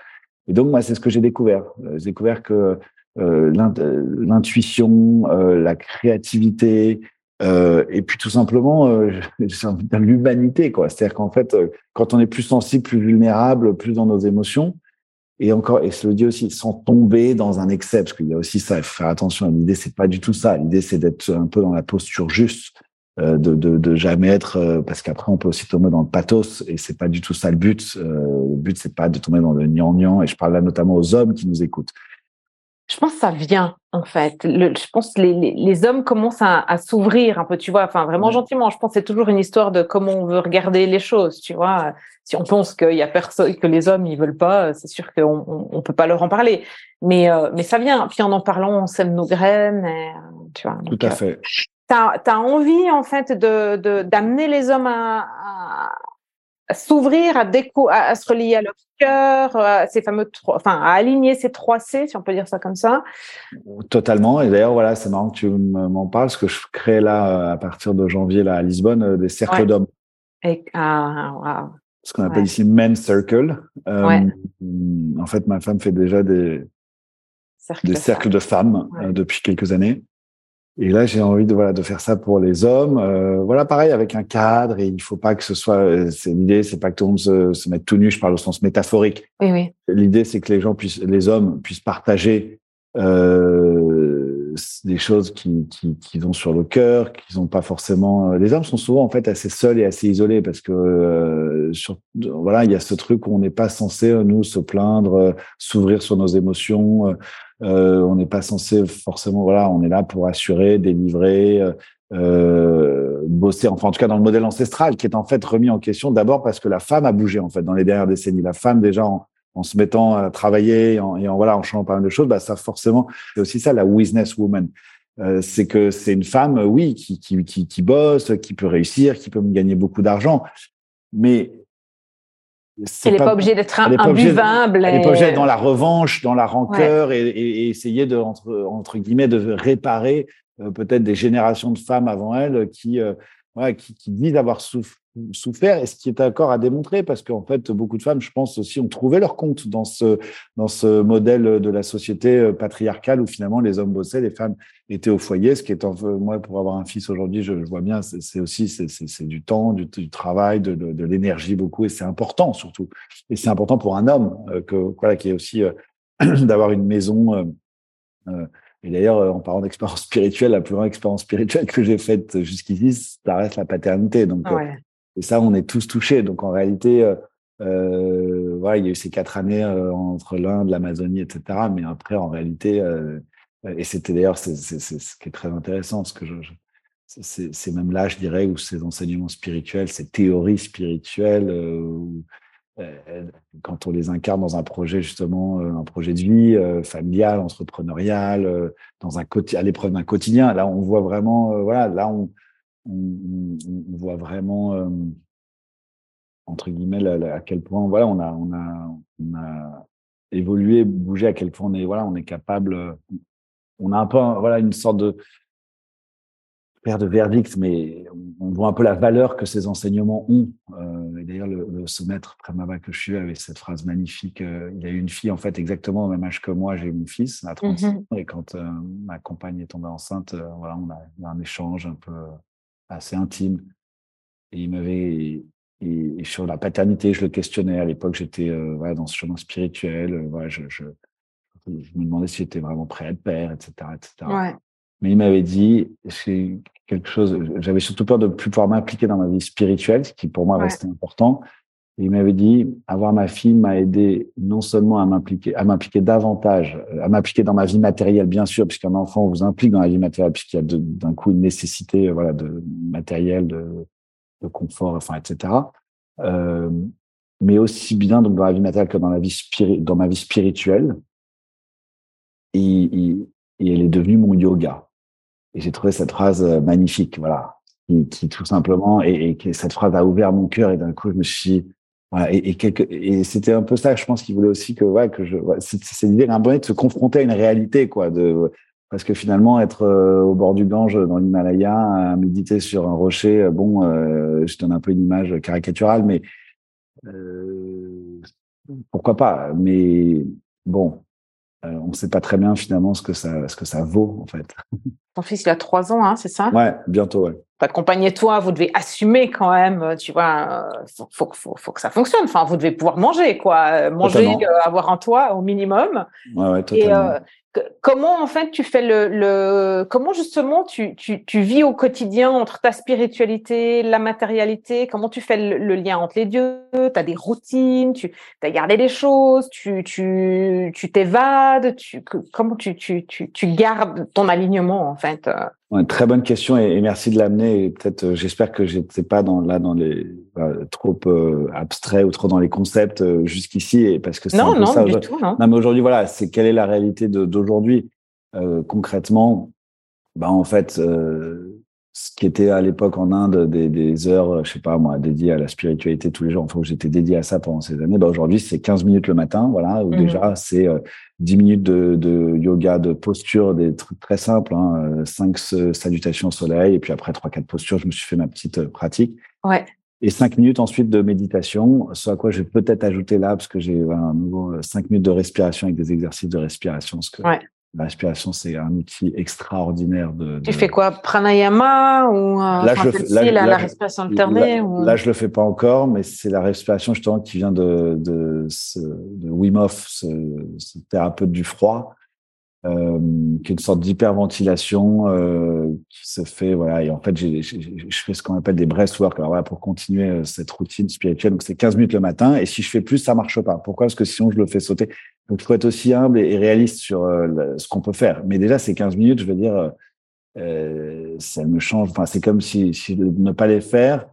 Et donc moi, c'est ce que j'ai découvert. J'ai découvert que l'intuition, la créativité, euh, et puis tout simplement, euh, l'humanité, quoi. C'est-à-dire qu'en fait, euh, quand on est plus sensible, plus vulnérable, plus dans nos émotions, et encore, et je le dis aussi, sans tomber dans un excès, parce qu'il y a aussi ça. Il faut faire attention. L'idée, c'est pas du tout ça. L'idée, c'est d'être un peu dans la posture juste, euh, de, de, jamais être, euh, parce qu'après, on peut aussi tomber dans le pathos, et c'est pas du tout ça le but. le but, c'est pas de tomber dans le gnangnan. Et je parle là notamment aux hommes qui nous écoutent. Je pense que ça vient en fait. Le, je pense que les, les, les hommes commencent à, à s'ouvrir un peu, tu vois, enfin vraiment gentiment. Je pense que c'est toujours une histoire de comment on veut regarder les choses, tu vois. Si on pense qu'il y a personne, que les hommes ils veulent pas, c'est sûr qu'on on, on, peut pas leur en parler. Mais euh, mais ça vient. Puis en en parlant, on sème nos graines, et, euh, tu vois. Tout à fait. Tu as, as, envie en fait de d'amener les hommes à, s'ouvrir, à, se relier à leur cœur, à ces fameux, enfin, à aligner ces trois C, si on peut dire ça comme ça. Totalement. Et d'ailleurs, voilà, c'est marrant que tu m'en parles, parce que je crée là, à partir de janvier, là, à Lisbonne, euh, des cercles ouais. d'hommes. Ah, wow. Ce qu'on appelle ouais. ici men's circle. Euh, ouais. En fait, ma femme fait déjà des, cercle des de cercles femmes. de femmes euh, depuis quelques années. Et là, j'ai envie de voilà de faire ça pour les hommes. Euh, voilà, pareil avec un cadre. Et il faut pas que ce soit. Euh, c'est l'idée, c'est pas que tout le monde se, se mette tout nu. Je parle au sens métaphorique. Oui, oui. L'idée, c'est que les gens puissent, les hommes puissent partager euh, des choses qu'ils qui, qui ont sur le cœur, qu'ils n'ont pas forcément. Les hommes sont souvent en fait assez seuls et assez isolés parce que euh, sur, voilà, il y a ce truc où on n'est pas censé nous se plaindre, s'ouvrir sur nos émotions. Euh, on n'est pas censé forcément, voilà, on est là pour assurer, délivrer, euh, euh, bosser. Enfin, en tout cas, dans le modèle ancestral, qui est en fait remis en question d'abord parce que la femme a bougé en fait dans les dernières décennies. La femme déjà en, se mettant à travailler et en, voilà en changeant pas mal de choses, bah ça forcément c'est aussi ça la business woman. c'est que c'est une femme, oui, qui, qui, qui, qui bosse, qui peut réussir, qui peut gagner beaucoup d'argent, mais elle n'est pas, obligée d'être imbuvable. Elle n'est pas obligée d'être dans la revanche, dans la rancœur et, essayer de, entre, entre, guillemets, de réparer euh, peut-être des générations de femmes avant elle qui, euh, qui, qui disent avoir souffert et ce qui est encore à démontrer parce qu'en fait beaucoup de femmes je pense aussi ont trouvé leur compte dans ce dans ce modèle de la société euh, patriarcale où finalement les hommes bossaient les femmes étaient au foyer ce qui est en, moi pour avoir un fils aujourd'hui je, vois bien c'est aussi c'est du temps du, travail de, de, l'énergie beaucoup et c'est important surtout et c'est important pour un homme euh, que voilà qui est aussi euh, d'avoir une maison euh, et d'ailleurs, euh, en parlant d'expérience spirituelle, la plus grande expérience spirituelle que j'ai faite jusqu'ici, ça reste la paternité. Donc, euh, et ça, on est tous touchés. Donc, en réalité, euh, euh, voilà, il y a eu ces quatre années entre l'Inde, l'Amazonie, etc. Mais après, en réalité, et c'était d'ailleurs ce qui est très intéressant, ce que c'est, même là, je dirais, où ces enseignements spirituels, ces théories spirituelles, euh, quand on les incarne dans un projet justement, euh, un projet de vie euh, familial, entrepreneurial, dans un à l'épreuve d'un quotidien. Là, on voit vraiment, voilà, là on, on, on voit vraiment entre guillemets à quel point, voilà, on a, on a, on a évolué, bougé, à quel point on est, voilà, on est capable. On a un peu, voilà, une sorte de faire de verdict, mais on voit un peu la valeur que ces enseignements ont. Euh, et d'ailleurs, le, le ce maître Premava que je suis avait cette phrase magnifique. Euh, il a eu une fille, en fait, exactement au même âge que moi. J'ai eu mon fils à 36 mm-hmm. ans. Et quand euh, ma compagne est tombée enceinte, euh, voilà, on a eu un échange un peu assez intime. Et il m'avait... Et, sur la paternité, je le questionnais. À l'époque, j'étais voilà, dans ce chemin spirituel. voilà, je, je, je, me demandais si j'étais vraiment prêt à être père, etc. etc. Ouais. Mais il m'avait dit, c'est quelque chose, j'avais surtout peur de ne plus pouvoir m'impliquer dans ma vie spirituelle, ce qui pour moi restait important. Il m'avait dit, avoir ma fille m'a aidé non seulement à m'impliquer, à m'impliquer davantage, à m'impliquer dans ma vie matérielle, bien sûr, puisqu'un enfant vous implique dans la vie matérielle, puisqu'il y a d'un coup une nécessité, voilà, de matériel, de, confort, enfin, etc. Euh, mais aussi bien donc dans la vie matérielle que dans la vie dans ma vie spirituelle. Et, elle est devenue mon yoga. Et j'ai trouvé cette phrase euh, magnifique, voilà, qui, qui tout simplement, et, et, cette phrase a ouvert mon cœur, et d'un coup, je me suis voilà, et, et, et c'était un peu ça, je pense qu'il voulait aussi que, ouais, que je, c'est l'idée d'un moment de se confronter à une réalité, quoi, de, parce que finalement, être euh, au bord du Gange, dans l'Himalaya, méditer sur un rocher, euh, bon, euh, je donne un peu une image caricaturale, mais euh, pourquoi pas Mais bon, euh, on ne sait pas très bien finalement ce que ça, ce que ça vaut en fait. Ton fils, il a trois ans, hein, c'est ça? Ouais, bientôt, ouais. T'accompagnez-toi, vous devez assumer quand même, euh, tu vois, euh, faut, faut, faut, que ça fonctionne. Enfin, vous devez pouvoir manger, quoi. Manger, avoir un toit au minimum. Ouais, ouais, totalement. Et, comment en fait tu fais le, le comment justement tu, tu, tu, vis au quotidien entre ta spiritualité, la matérialité, comment tu fais le, lien entre les deux, tu as des routines, tu as gardé des choses, tu tu tu t'évades, tu comment tu, tu tu tu gardes ton alignement en fait euh? Ouais, très bonne question et, merci de l'amener. Peut-être, euh, j'espère que j'étais pas dans là dans les trop euh, abstrait ou trop dans les concepts euh, jusqu'ici, et parce que c'est non, un peu non, ça. Du tout, non. non, mais aujourd'hui, voilà, c'est quelle est la réalité d'aujourd'hui concrètement? Bah en fait, ce qui était à l'époque en Inde des, des, heures, je sais pas moi, dédiées à la spiritualité tous les jours, enfin j'étais dédié à ça pendant ces années, bah aujourd'hui c'est 15 minutes le matin, voilà, ou mmh déjà c'est euh, 10 minutes de, de, yoga, de posture, des trucs très simples, hein, 5 euh, salutations au soleil, et puis après trois quatre postures, je me suis fait ma petite euh, pratique. Ouais. Et 5 minutes ensuite de méditation, ce à quoi je vais peut-être ajouter là, parce que j'ai un nouveau 5 minutes de respiration avec des exercices de respiration, ce que ouais La respiration, c'est un outil extraordinaire de. Tu fais quoi Pranayama ou euh, là, je le fais, la, respiration alternée là, ou... là, je le fais pas encore, mais c'est la respiration justement qui vient de, de, de Wim Hof, ce, ce thérapeute du froid, euh, qui est une sorte d'hyperventilation euh, qui se fait voilà et en fait j'ai, je fais ce qu'on appelle des breathwork alors voilà pour continuer cette routine spirituelle. Donc c'est 15 minutes le matin et si je fais plus ça marche pas. Pourquoi? Parce que sinon je le fais sauter donc il faut être aussi humble et, réaliste sur euh, ce qu'on peut faire. Mais déjà ces 15 minutes je veux dire euh, ça me change. Enfin c'est comme si, ne pas les faire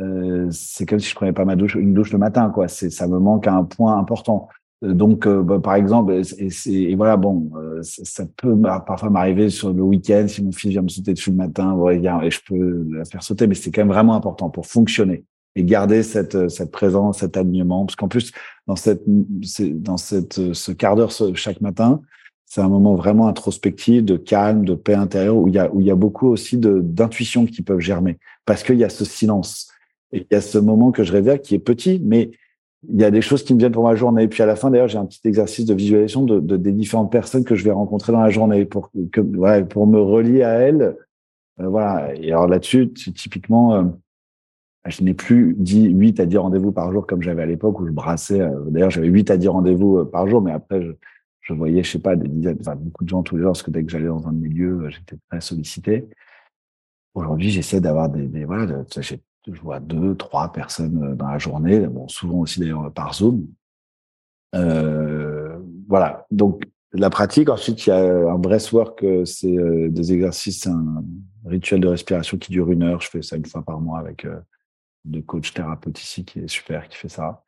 euh, c'est comme si je prenais pas ma douche une douche le matin ça me manque à un point important. Donc, bah, par exemple, et, voilà, bon, ça, peut parfois m'arriver sur le week-end si mon fils vient me sauter dessus le matin, et je peux la faire sauter, mais c'est quand même vraiment important pour fonctionner et garder cette cette présence, cet alignement, parce qu'en plus dans cette dans cette ce quart d'heure chaque matin, c'est un moment vraiment introspectif, de calme, de paix intérieure, où il y a où il y a beaucoup aussi d'intuitions qui peuvent germer, parce qu'il y a ce silence et il y a ce moment que je révèle qui est petit, mais il y a des choses qui me viennent pour ma journée. Et puis à la fin, d'ailleurs, j'ai un petit exercice de visualisation de, de, des différentes personnes que je vais rencontrer dans la journée pour que, voilà, pour me relier à elles. Euh, voilà. Et alors là-dessus, typiquement, euh, je n'ai plus dit 8 à 10 rendez-vous par jour comme j'avais à l'époque où je brassais. Euh, d'ailleurs, j'avais 8 à 10 rendez-vous par jour, mais après, je, voyais, je sais pas, des dizaines, enfin, beaucoup de gens tous les jours parce que dès que j'allais dans un milieu, j'étais très sollicité. Aujourd'hui, j'essaie d'avoir des, des voilà, de, je vois deux, trois personnes euh, dans la journée, bon, souvent aussi d'ailleurs par Zoom. Euh, voilà. Donc la pratique. Ensuite, il y a un breathwork, euh, c'est euh, des exercices, un rituel de respiration qui dure une heure. Je fais ça une fois par mois avec euh, de coach thérapeute ici qui est super, qui fait ça.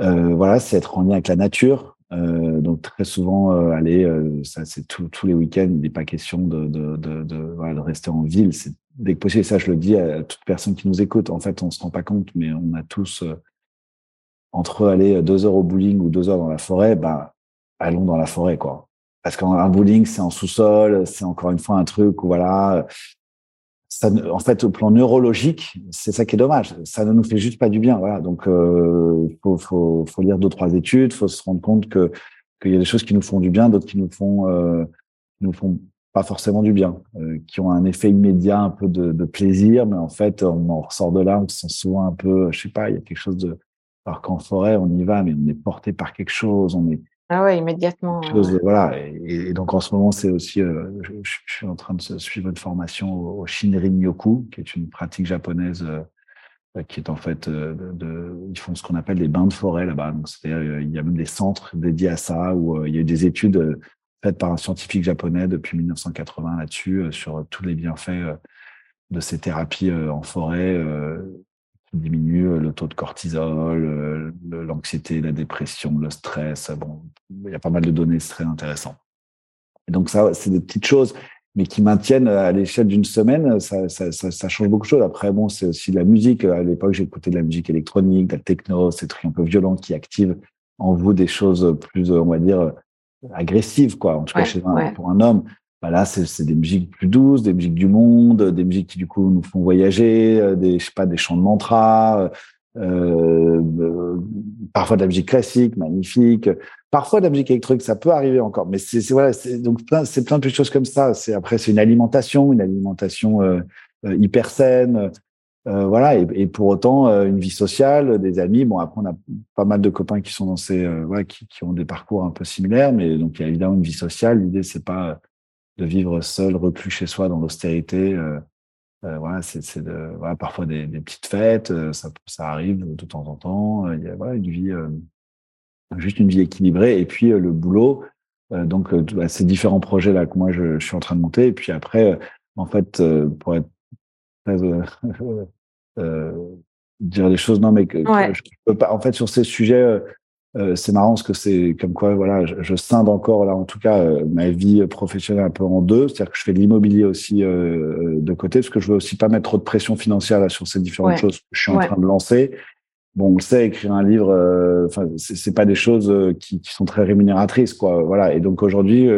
Euh, voilà, c'est être en lien avec la nature. Euh, donc très souvent, aller, ça c'est tous les week-ends, il n'est pas question de, de, de, voilà, de rester en ville. C'est dès que possible, ça je le dis à toute personne qui nous écoute, en fait on se rend pas compte, mais on a tous, euh, entre aller deux heures au bowling ou deux heures dans la forêt, ben, allons dans la forêt, quoi. Parce qu'un bowling, c'est en sous-sol, c'est encore une fois un truc où voilà, en fait, au plan neurologique, c'est ça qui est dommage. Ça ne nous fait juste pas du bien, voilà. Donc, euh, faut, faut, faut lire deux trois études, faut se rendre compte que qu'il y a des choses qui nous font du bien, d'autres qui nous font, euh, nous font pas forcément du bien, euh, qui ont un effet immédiat, un peu de, de, plaisir, mais en fait, on en ressort de là, on se sent souvent un peu, je sais pas, il y a quelque chose de, alors qu'en forêt, on y va, mais on est porté par quelque chose. Ah ouais, immédiatement. Chose, voilà. Et, donc en ce moment, c'est aussi, euh, je, je, suis en train de suivre une formation au, Shinrin Yoku, qui est une pratique japonaise euh, qui est en fait de, de, ils font ce qu'on appelle des bains de forêt là-bas. Donc c'est-à-dire il y a même des centres dédiés à ça où il y a eu des études faite par un scientifique japonais depuis 1980 là-dessus, euh, sur tous les bienfaits euh, de ces thérapies euh, en forêt qui diminuent le taux de cortisol, l'anxiété, la dépression, le stress. Bon, il y a pas mal de données, très intéressant. Et donc ça, c'est des petites choses, mais qui maintiennent à l'échelle d'une semaine, ça, ça, ça, ça, change beaucoup de choses. Après, bon, c'est aussi de la musique. À l'époque, j'écoutais de la musique électronique, de la techno, ces trucs un peu violents qui activent en vous des choses plus, on va dire, agressive, quoi. En tout cas, chez un, pour un homme. Bah là, c'est des musiques plus douces, des musiques du monde, des musiques qui du coup nous font voyager, euh, des je sais pas des chants de mantra, euh, euh, parfois de la musique classique, magnifique, parfois de la musique électronique, ça peut arriver encore, mais c'est voilà, donc plein, c'est plein de choses comme ça. C'est après c'est une alimentation, une alimentation euh, euh hyper saine, euh, voilà, et, et, pour autant, une vie sociale, des amis. Bon, après, on a pas mal de copains qui sont dans ces, voilà, qui, qui, ont des parcours un peu similaires, mais donc il y a évidemment une vie sociale. L'idée, c'est pas de vivre seul, reclus chez soi dans l'austérité. voilà, c'est de, voilà, parfois des, des petites fêtes, ça, ça arrive de temps en temps. Il y a voilà une vie, juste une vie équilibrée, et puis le boulot. donc, bah, ces différents projets là que moi je, je, suis en train de monter, et puis après, en fait, pour être très euh, dire des choses. Non, mais que, je peux pas. En fait, sur ces sujets, euh, euh, c'est marrant parce que c'est comme quoi, voilà, je, je, scinde encore là, en tout cas, ma vie professionnelle un peu en deux. C'est-à-dire que je fais de l'immobilier aussi de côté parce que je veux aussi pas mettre trop de pression financière là sur ces différentes choses que je suis en train de lancer. Bon, on sait écrire un livre, enfin, c'est pas des choses qui, qui, sont très rémunératrices, quoi. Voilà. Et donc aujourd'hui,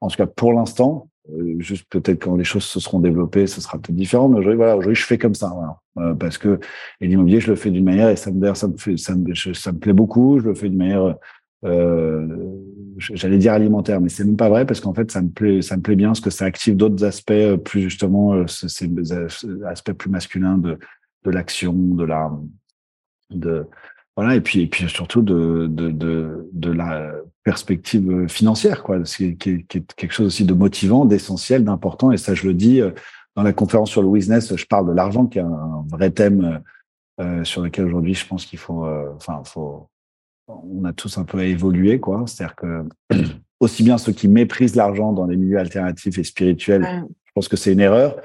en tout cas pour l'instant, euh, juste peut-être quand les choses se seront développées, ce sera peut-être différent. Mais aujourd'hui, voilà, aujourd'hui, je fais comme ça, voilà. Euh, parce que l'immobilier, je le fais d'une manière et ça me, ça me fait, ça me, plaît beaucoup. Je le fais d'une manière euh, j'allais dire alimentaire, mais c'est même pas vrai parce qu'en fait, ça me plaît, ça me plaît bien parce que ça active d'autres aspects plus justement, ces aspects plus masculins de, de l'action, de la, de, voilà, et puis, et puis surtout de, de, de, la perspective financière, quoi, qui, qui, qui est quelque chose aussi de motivant, d'essentiel, d'important. Et ça, je le dis dans la conférence sur le business, je parle de l'argent, qui est un vrai thème euh, sur lequel aujourd'hui, je pense qu'il faut, euh, enfin, faut, on a tous un peu à évoluer, quoi. C'est-à-dire que aussi bien ceux qui méprisent l'argent dans les milieux alternatifs et spirituels, je pense que c'est une erreur,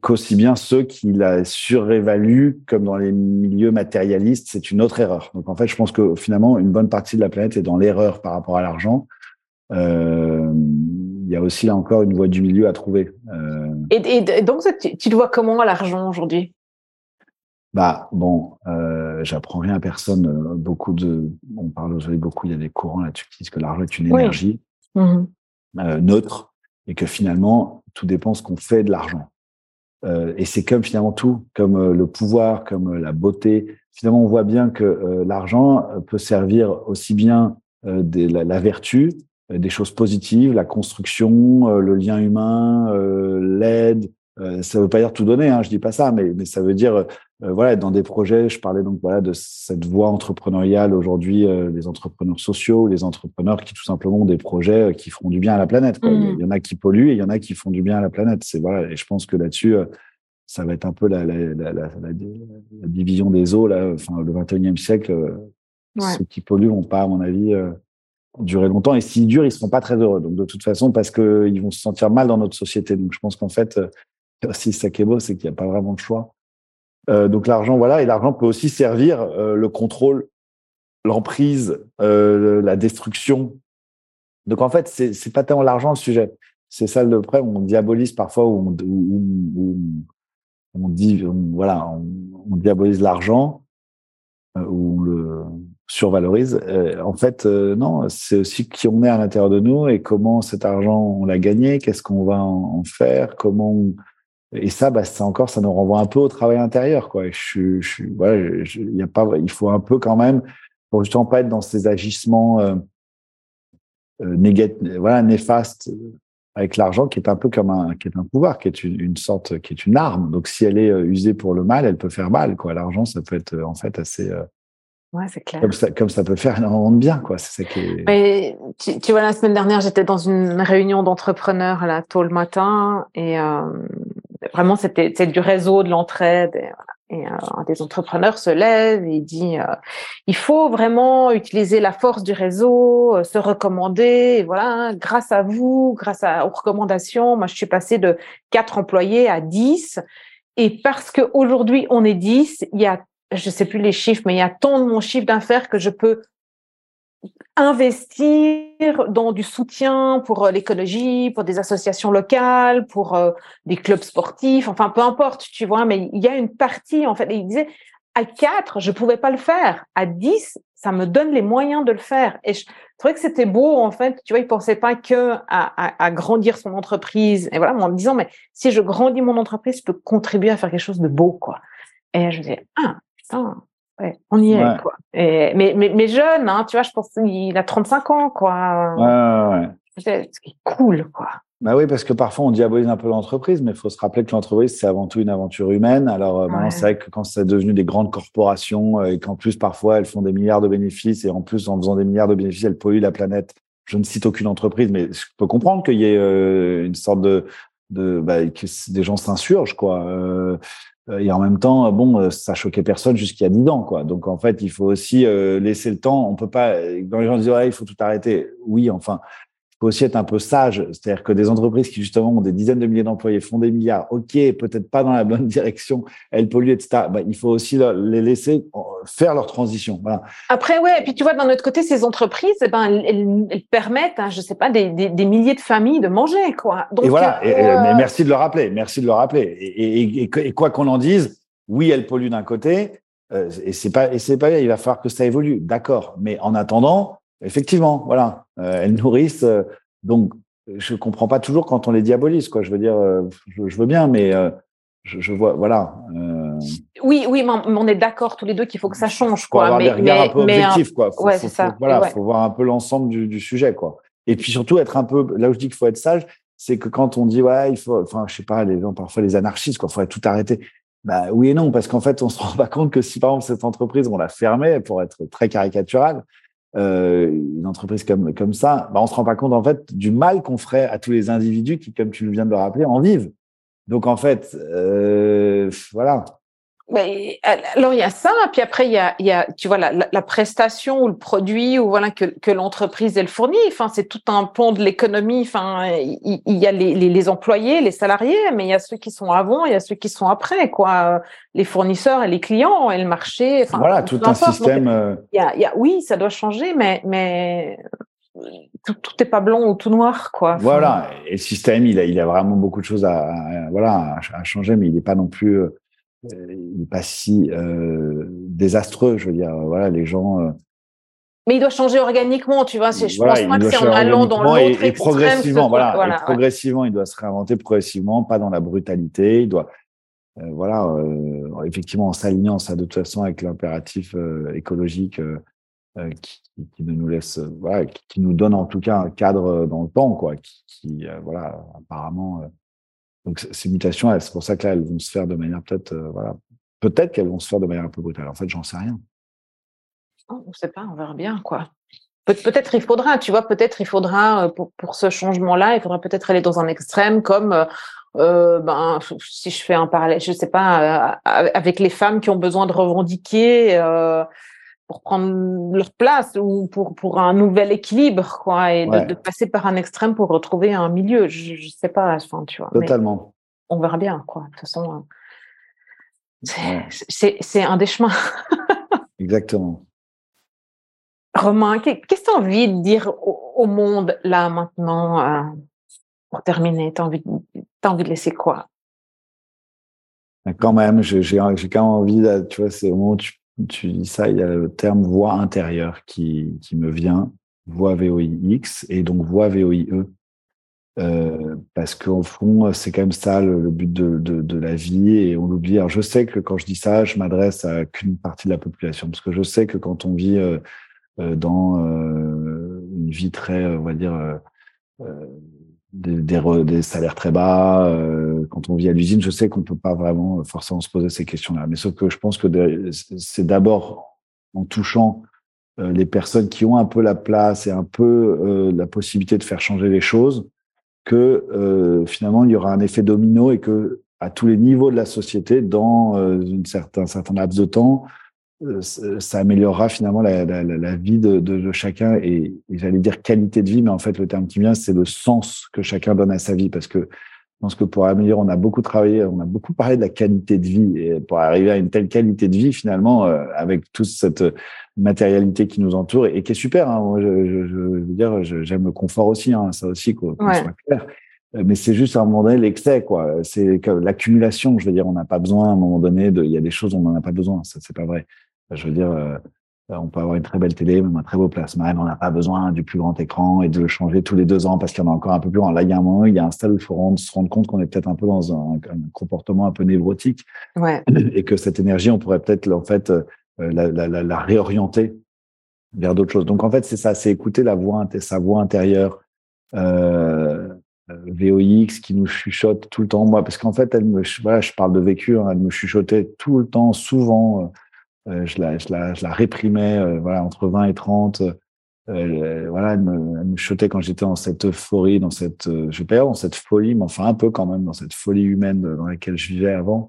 qu'aussi bien ceux qui la surévaluent comme dans les milieux matérialistes, c'est une autre erreur. Donc en fait, je pense que finalement, une bonne partie de la planète est dans l'erreur par rapport à l'argent. Euh, il y a aussi là encore une voie du milieu à trouver. Euh... Et, et, donc, tu, tu le vois comment à l'argent aujourd'hui? Bah bon, euh, j'apprends rien à personne. Euh, beaucoup de, on parle aujourd'hui beaucoup. Il y a des courants là-dessus qui disent que l'argent est une énergie mmh euh, neutre et que finalement tout dépend ce qu'on fait de l'argent. Euh, et c'est comme finalement tout, comme le pouvoir, comme la beauté. Finalement, on voit bien que l'argent peut servir aussi bien la, la, vertu, des choses positives, la construction, le lien humain, l'aide, euh, ça veut pas dire tout donner, hein, je dis pas ça, mais, mais ça veut dire euh, voilà dans des projets. Je parlais donc voilà de cette voie entrepreneuriale aujourd'hui, euh, les entrepreneurs sociaux, les entrepreneurs qui tout simplement ont des projets qui feront du bien à la planète. Quoi. Il y en a qui polluent et il y en a qui font du bien à la planète. C'est voilà, et je pense que là-dessus, ça va être un peu la, la, la, la, division des eaux là. Enfin, le 21e siècle, ceux qui polluent vont pas, à mon avis. Durer longtemps et s'ils durent ils seront pas très heureux donc de toute façon parce que ils vont se sentir mal dans notre société donc je pense qu'en fait aussi ça qui est beau, c'est qu'il n'y a pas vraiment de choix. Euh, donc l'argent, voilà, et l'argent peut aussi servir euh, le contrôle, l'emprise, euh, la destruction. Donc en fait, c'est c'est pas tellement l'argent le sujet. C'est ça le près on diabolise parfois où on, on, dit voilà, on, diabolise l'argent euh, le survalorise. Euh, en fait, non, c'est aussi qui on est à l'intérieur de nous et comment cet argent on l'a gagné, qu'est-ce qu'on va en, faire, comment et ça, bah, c'est encore, ça nous renvoie un peu au travail intérieur, quoi. Je, je, voilà, je, y a pas, il faut un peu quand même, pour justement pas être dans ces agissements euh, euh, voilà, néfastes avec l'argent, qui est un peu comme un, qui est un pouvoir, qui est une, une, sorte, qui est une arme. Donc, si elle est euh, usée pour le mal, elle peut faire mal, quoi. L'argent, ça peut être en fait assez. Ouais, c'est clair. Comme ça, comme ça peut faire énormément de bien, quoi. C'est ça qui est... Mais tu, tu, vois, la semaine dernière, j'étais dans une réunion d'entrepreneurs là tôt le matin et euh, vraiment c'était du réseau, de l'entraide. Et, et euh, un des entrepreneurs se lève et dit euh, il faut vraiment utiliser la force du réseau, euh, se recommander. Et voilà, grâce à vous, grâce à, aux recommandations, moi je suis passée de quatre employés à 10. Et parce qu'aujourd'hui on est 10, il y a je sais plus les chiffres, mais il y a tant de mon chiffre d'affaires que je peux investir dans du soutien pour euh, l'écologie, pour des associations locales, pour euh, des clubs sportifs, enfin peu importe, tu vois, mais il y a une partie en fait. il disait à 4, je pouvais pas le faire. À 10, ça me donne les moyens de le faire. Et je trouvais que c'était beau, en fait. Tu vois, il pensait pas que grandir son entreprise. Et voilà, en me disant, mais si je grandis mon entreprise, je peux contribuer à faire quelque chose de beau, quoi. Et je disais, ah, ouais, on y est, quoi. Et, mais, mais, mais jeune, hein, tu vois, je pense qu'il a 35 ans, quoi. Ouais, ouais. C'est cool, quoi. Bah oui, parce que parfois on diabolise un peu l'entreprise, mais il faut se rappeler que l'entreprise c'est avant tout une aventure humaine. Alors euh, maintenant c'est vrai que quand c'est devenu des grandes corporations euh, et qu'en plus parfois elles font des milliards de bénéfices et en plus en faisant des milliards de bénéfices elles polluent la planète. Je ne cite aucune entreprise, mais je peux comprendre qu'il y ait euh, une sorte de, de bah, que des gens s'insurgent quoi. Euh, euh, et en même temps, bon, euh, ça choquait personne jusqu'il y a 10 ans, quoi. Donc en fait, il faut aussi euh, laisser le temps. On peut pas. Quand les gens disent ouais, il faut tout arrêter. Oui, enfin, faut aussi être un peu sage. C'est-à-dire que des entreprises qui, justement, ont des dizaines de milliers d'employés, font des milliards, OK, peut-être pas dans la bonne direction, elles polluent, etc. Bah, il faut aussi les laisser faire leur transition. Voilà. Après, ouais, et puis tu vois, d'un autre côté, ces entreprises, eh ben, elles, elles permettent, hein, je sais pas, des, des, des, milliers de familles de manger, quoi. Donc, et voilà, euh... et, merci de le rappeler, merci de le rappeler. Et, et, et quoi qu'on en dise, oui, elles polluent d'un côté, euh, et c'est pas, et c'est pas, il va falloir que ça évolue, d'accord. Mais en attendant, Effectivement, voilà, euh, elles nourrissent. Euh, donc, je comprends pas toujours quand on les diabolise, quoi. Je veux dire, euh, je, je, veux bien, mais euh, je, je, vois, voilà. Oui, oui, mais on est d'accord tous les deux qu'il faut que ça change, quoi. Avoir mais, des regards un peu objectifs, quoi. Faut, ouais, c'est ça. voilà, faut voir un peu l'ensemble du, du, sujet, quoi. Et puis surtout être un peu, là où je dis qu'il faut être sage, c'est que quand on dit ouais, il faut, enfin, je sais pas, les gens parfois les anarchistes, quoi, faudrait tout arrêter. Bah oui et non, parce qu'en fait, on se rend pas compte que si par exemple cette entreprise on la fermait, pour être très caricatural, euh, une entreprise comme comme ça, bah on se rend pas compte en fait du mal qu'on ferait à tous les individus qui, comme tu viens de le rappeler, en vivent. Donc en fait, euh, voilà. Mais, alors il y a ça, puis après il y a, il y a tu vois la, la, prestation ou le produit ou voilà que, que l'entreprise elle fournit. Enfin c'est tout un pont de l'économie. Enfin il, il, y a les, les, les, employés, les salariés, mais il y a ceux qui sont avant, il y a ceux qui sont après quoi. Les fournisseurs et les clients et le marché. Enfin voilà tout un système. Euh, il y a, il y a, oui ça doit changer, mais mais tout, tout pas blanc ou tout noir, quoi. voilà. Et le système, il a, il a vraiment beaucoup de choses à, voilà, à, changer, mais il n'est pas non plus, euh, il n'est pas si euh, désastreux. Je veux dire, voilà, les gens. Euh, mais il doit changer organiquement, tu vois. Je pense pas que c'est en allant dans l'autre et, progressivement, voilà, voilà et progressivement, il doit se réinventer progressivement, pas dans la brutalité. Il doit, voilà, effectivement, en s'alignant ça de toute façon avec l'impératif écologique euh, qui, qui, ne nous laisse, euh, voilà, qui, qui, nous donne en tout cas un cadre euh, dans le temps, quoi, qui, qui voilà, apparemment. Donc ces mutations, c'est pour ça que là, elles vont se faire de manière peut-être, voilà, peut-être qu'elles vont se faire de manière un peu brutale. En fait, j'en sais rien. Oh, on ne sait pas, on verra bien, quoi. peut-être il faudra, tu vois, peut-être il faudra pour, pour ce changement-là, il faudra peut-être aller dans un extrême comme euh, ben, si je fais un parallèle, je sais pas, avec les femmes qui ont besoin de revendiquer euh, pour prendre leur place ou pour, pour un nouvel équilibre, quoi, et de, de, passer par un extrême pour retrouver un milieu. Je, je sais pas, enfin, tu vois. Totalement. On verra bien, quoi. De toute façon, c'est un des chemins. Exactement. Romain, qu'est-ce que tu as envie de dire au, monde, là, maintenant, euh, pour terminer? Tu as, envie de, as envie de laisser quoi? Quand même, j'ai quand même envie, tu vois, c'est au moment où tu tu dis ça, il y a le terme voix intérieure qui, qui me vient, voix VOIX et donc voix VOIE. Euh, parce qu'au fond, c'est quand même ça le, but de, de, la vie et on l'oublie. Alors je sais que quand je dis ça, je m'adresse à qu'une partie de la population parce que je sais que quand on vit euh, euh dans une vie très, on va dire, des, salaires très bas. Euh, quand on vit à l'usine, je sais qu'on peut pas vraiment forcément se poser ces questions-là. Mais sauf que je pense que c'est d'abord en touchant euh, les personnes qui ont un peu la place et un peu euh, la possibilité de faire changer les choses que finalement il y aura un effet domino et que à tous les niveaux de la société, dans une un certain laps de temps, ça améliorera finalement la, la, la vie de, de, de, chacun et, et j'allais dire qualité de vie, mais en fait le terme qui vient c'est le sens que chacun donne à sa vie parce que je pense que pour améliorer, on a beaucoup travaillé, on a beaucoup parlé de la qualité de vie et pour arriver à une telle qualité de vie finalement euh, avec toute cette matérialité qui nous entoure et, qui est super. Hein, moi, je, je, je, veux dire, j'aime le confort aussi, hein, ça aussi qu'on soit clair. Euh, mais c'est juste à un moment donné l'excès, quoi. C'est l'accumulation. Je veux dire, on n'a pas besoin à un moment donné de. Il y a des choses on n'en a pas besoin. Ça, c'est pas vrai. Je veux dire, euh, on peut avoir une très belle télé, même un très beau plasma, mais on n'a pas besoin du plus grand écran et de le changer tous les deux ans parce qu'il y en a encore un peu plus grand. Là, il y a un moment, il y a un stade où il faut se rendre compte qu'on est peut-être un peu dans un, comportement un peu névrotique ouais. et que cette énergie, on pourrait peut-être en fait euh, la, la, la, la réorienter vers d'autres choses. Donc en fait, c'est ça, c'est écouter la voix, sa voix intérieure. Euh, VOX qui nous chuchote tout le temps moi parce qu'en fait elle me voilà je parle de vécu hein, elle me chuchotait tout le temps souvent je, la, je, la, réprimais euh, voilà, entre 20 et 30. Euh, voilà, elle me, elle quand j'étais dans cette euphorie, dans cette, je vais pas dans cette folie, mais enfin un peu quand même dans cette folie humaine dans laquelle je vivais avant.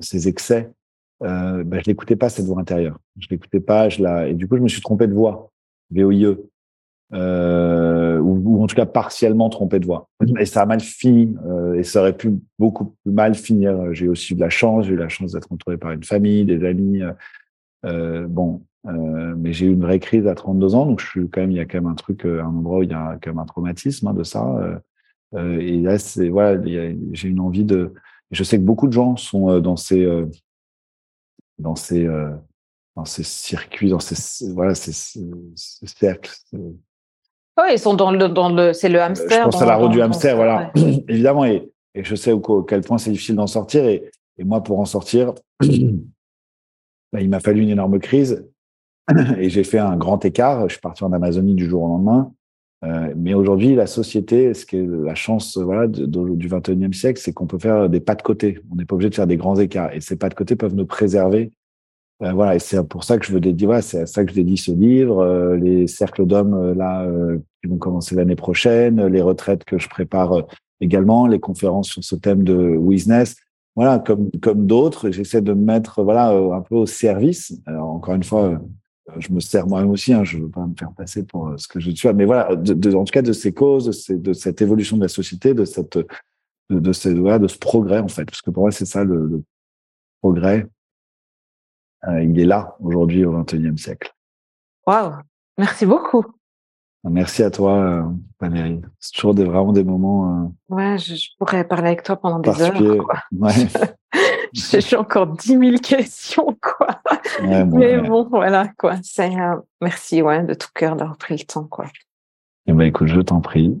ces excès, euh, ben, je l'écoutais pas cette voix intérieure. Je l'écoutais pas, je la et du coup je me suis trompé de voix, VOIE euh, ou, ou, en tout cas partiellement trompé de voix. Et ça a mal fini, euh, et ça aurait pu beaucoup plus mal finir. J'ai aussi eu de la chance, j'ai eu la chance d'être entouré par une famille, des amis. Euh, euh bon, euh, mais j'ai eu une vraie crise à 32 ans, donc je suis quand même, il y a quand même un truc, euh, un endroit où il y a quand même un traumatisme hein, de ça. et là, c'est voilà, j'ai une envie de. Je sais que beaucoup de gens sont dans ces dans ces dans ces circuits, dans ces voilà ces, ces cercles, ils sont dans le, dans le, c'est le hamster. Je pense à la roue du hamster, voilà. Évidemment, et et je sais à quel point c'est difficile d'en sortir. Et, et, moi, pour en sortir, bah, il m'a fallu une énorme crise et j'ai fait un grand écart. Je suis parti en Amazonie du jour au lendemain. Euh, mais aujourd'hui, la société, ce qui est la chance voilà, de, de, du 21e siècle, c'est qu'on peut faire des pas de côté. On n'est pas obligé de faire des grands écarts. Et ces pas de côté peuvent nous préserver. Euh, voilà, et c'est pour ça que je veux dédier, voilà, c'est à ça que je dédie ce livre, euh, les cercles d'hommes euh, là euh, qui vont commencer l'année prochaine, les retraites que je prépare également, les conférences sur ce thème de business. Voilà, comme comme d'autres, j'essaie de me mettre voilà un peu au service. Alors encore une fois, je me sers moi-même aussi, hein, je veux pas me faire passer pour ce que je suis, mais voilà, de, en tout cas de ces causes, de, de, cette évolution de la société, de cette de, de, ce, voilà, de ce progrès en fait, parce que pour moi c'est ça le, le progrès. Euh, il est là aujourd'hui au XXIe siècle. Waouh, merci beaucoup. Merci à toi, euh, Valérie. C'est toujours des, vraiment des moments. Euh, ouais, je, je, pourrais parler avec toi pendant des heures. Quoi. Ouais. J'ai encore 10 000 questions, quoi. Ouais, bon, Mais ouais. bon, voilà, quoi. C'est, euh, merci, ouais, de tout cœur d'avoir pris le temps, quoi. Eh ben, écoute, je t'en prie.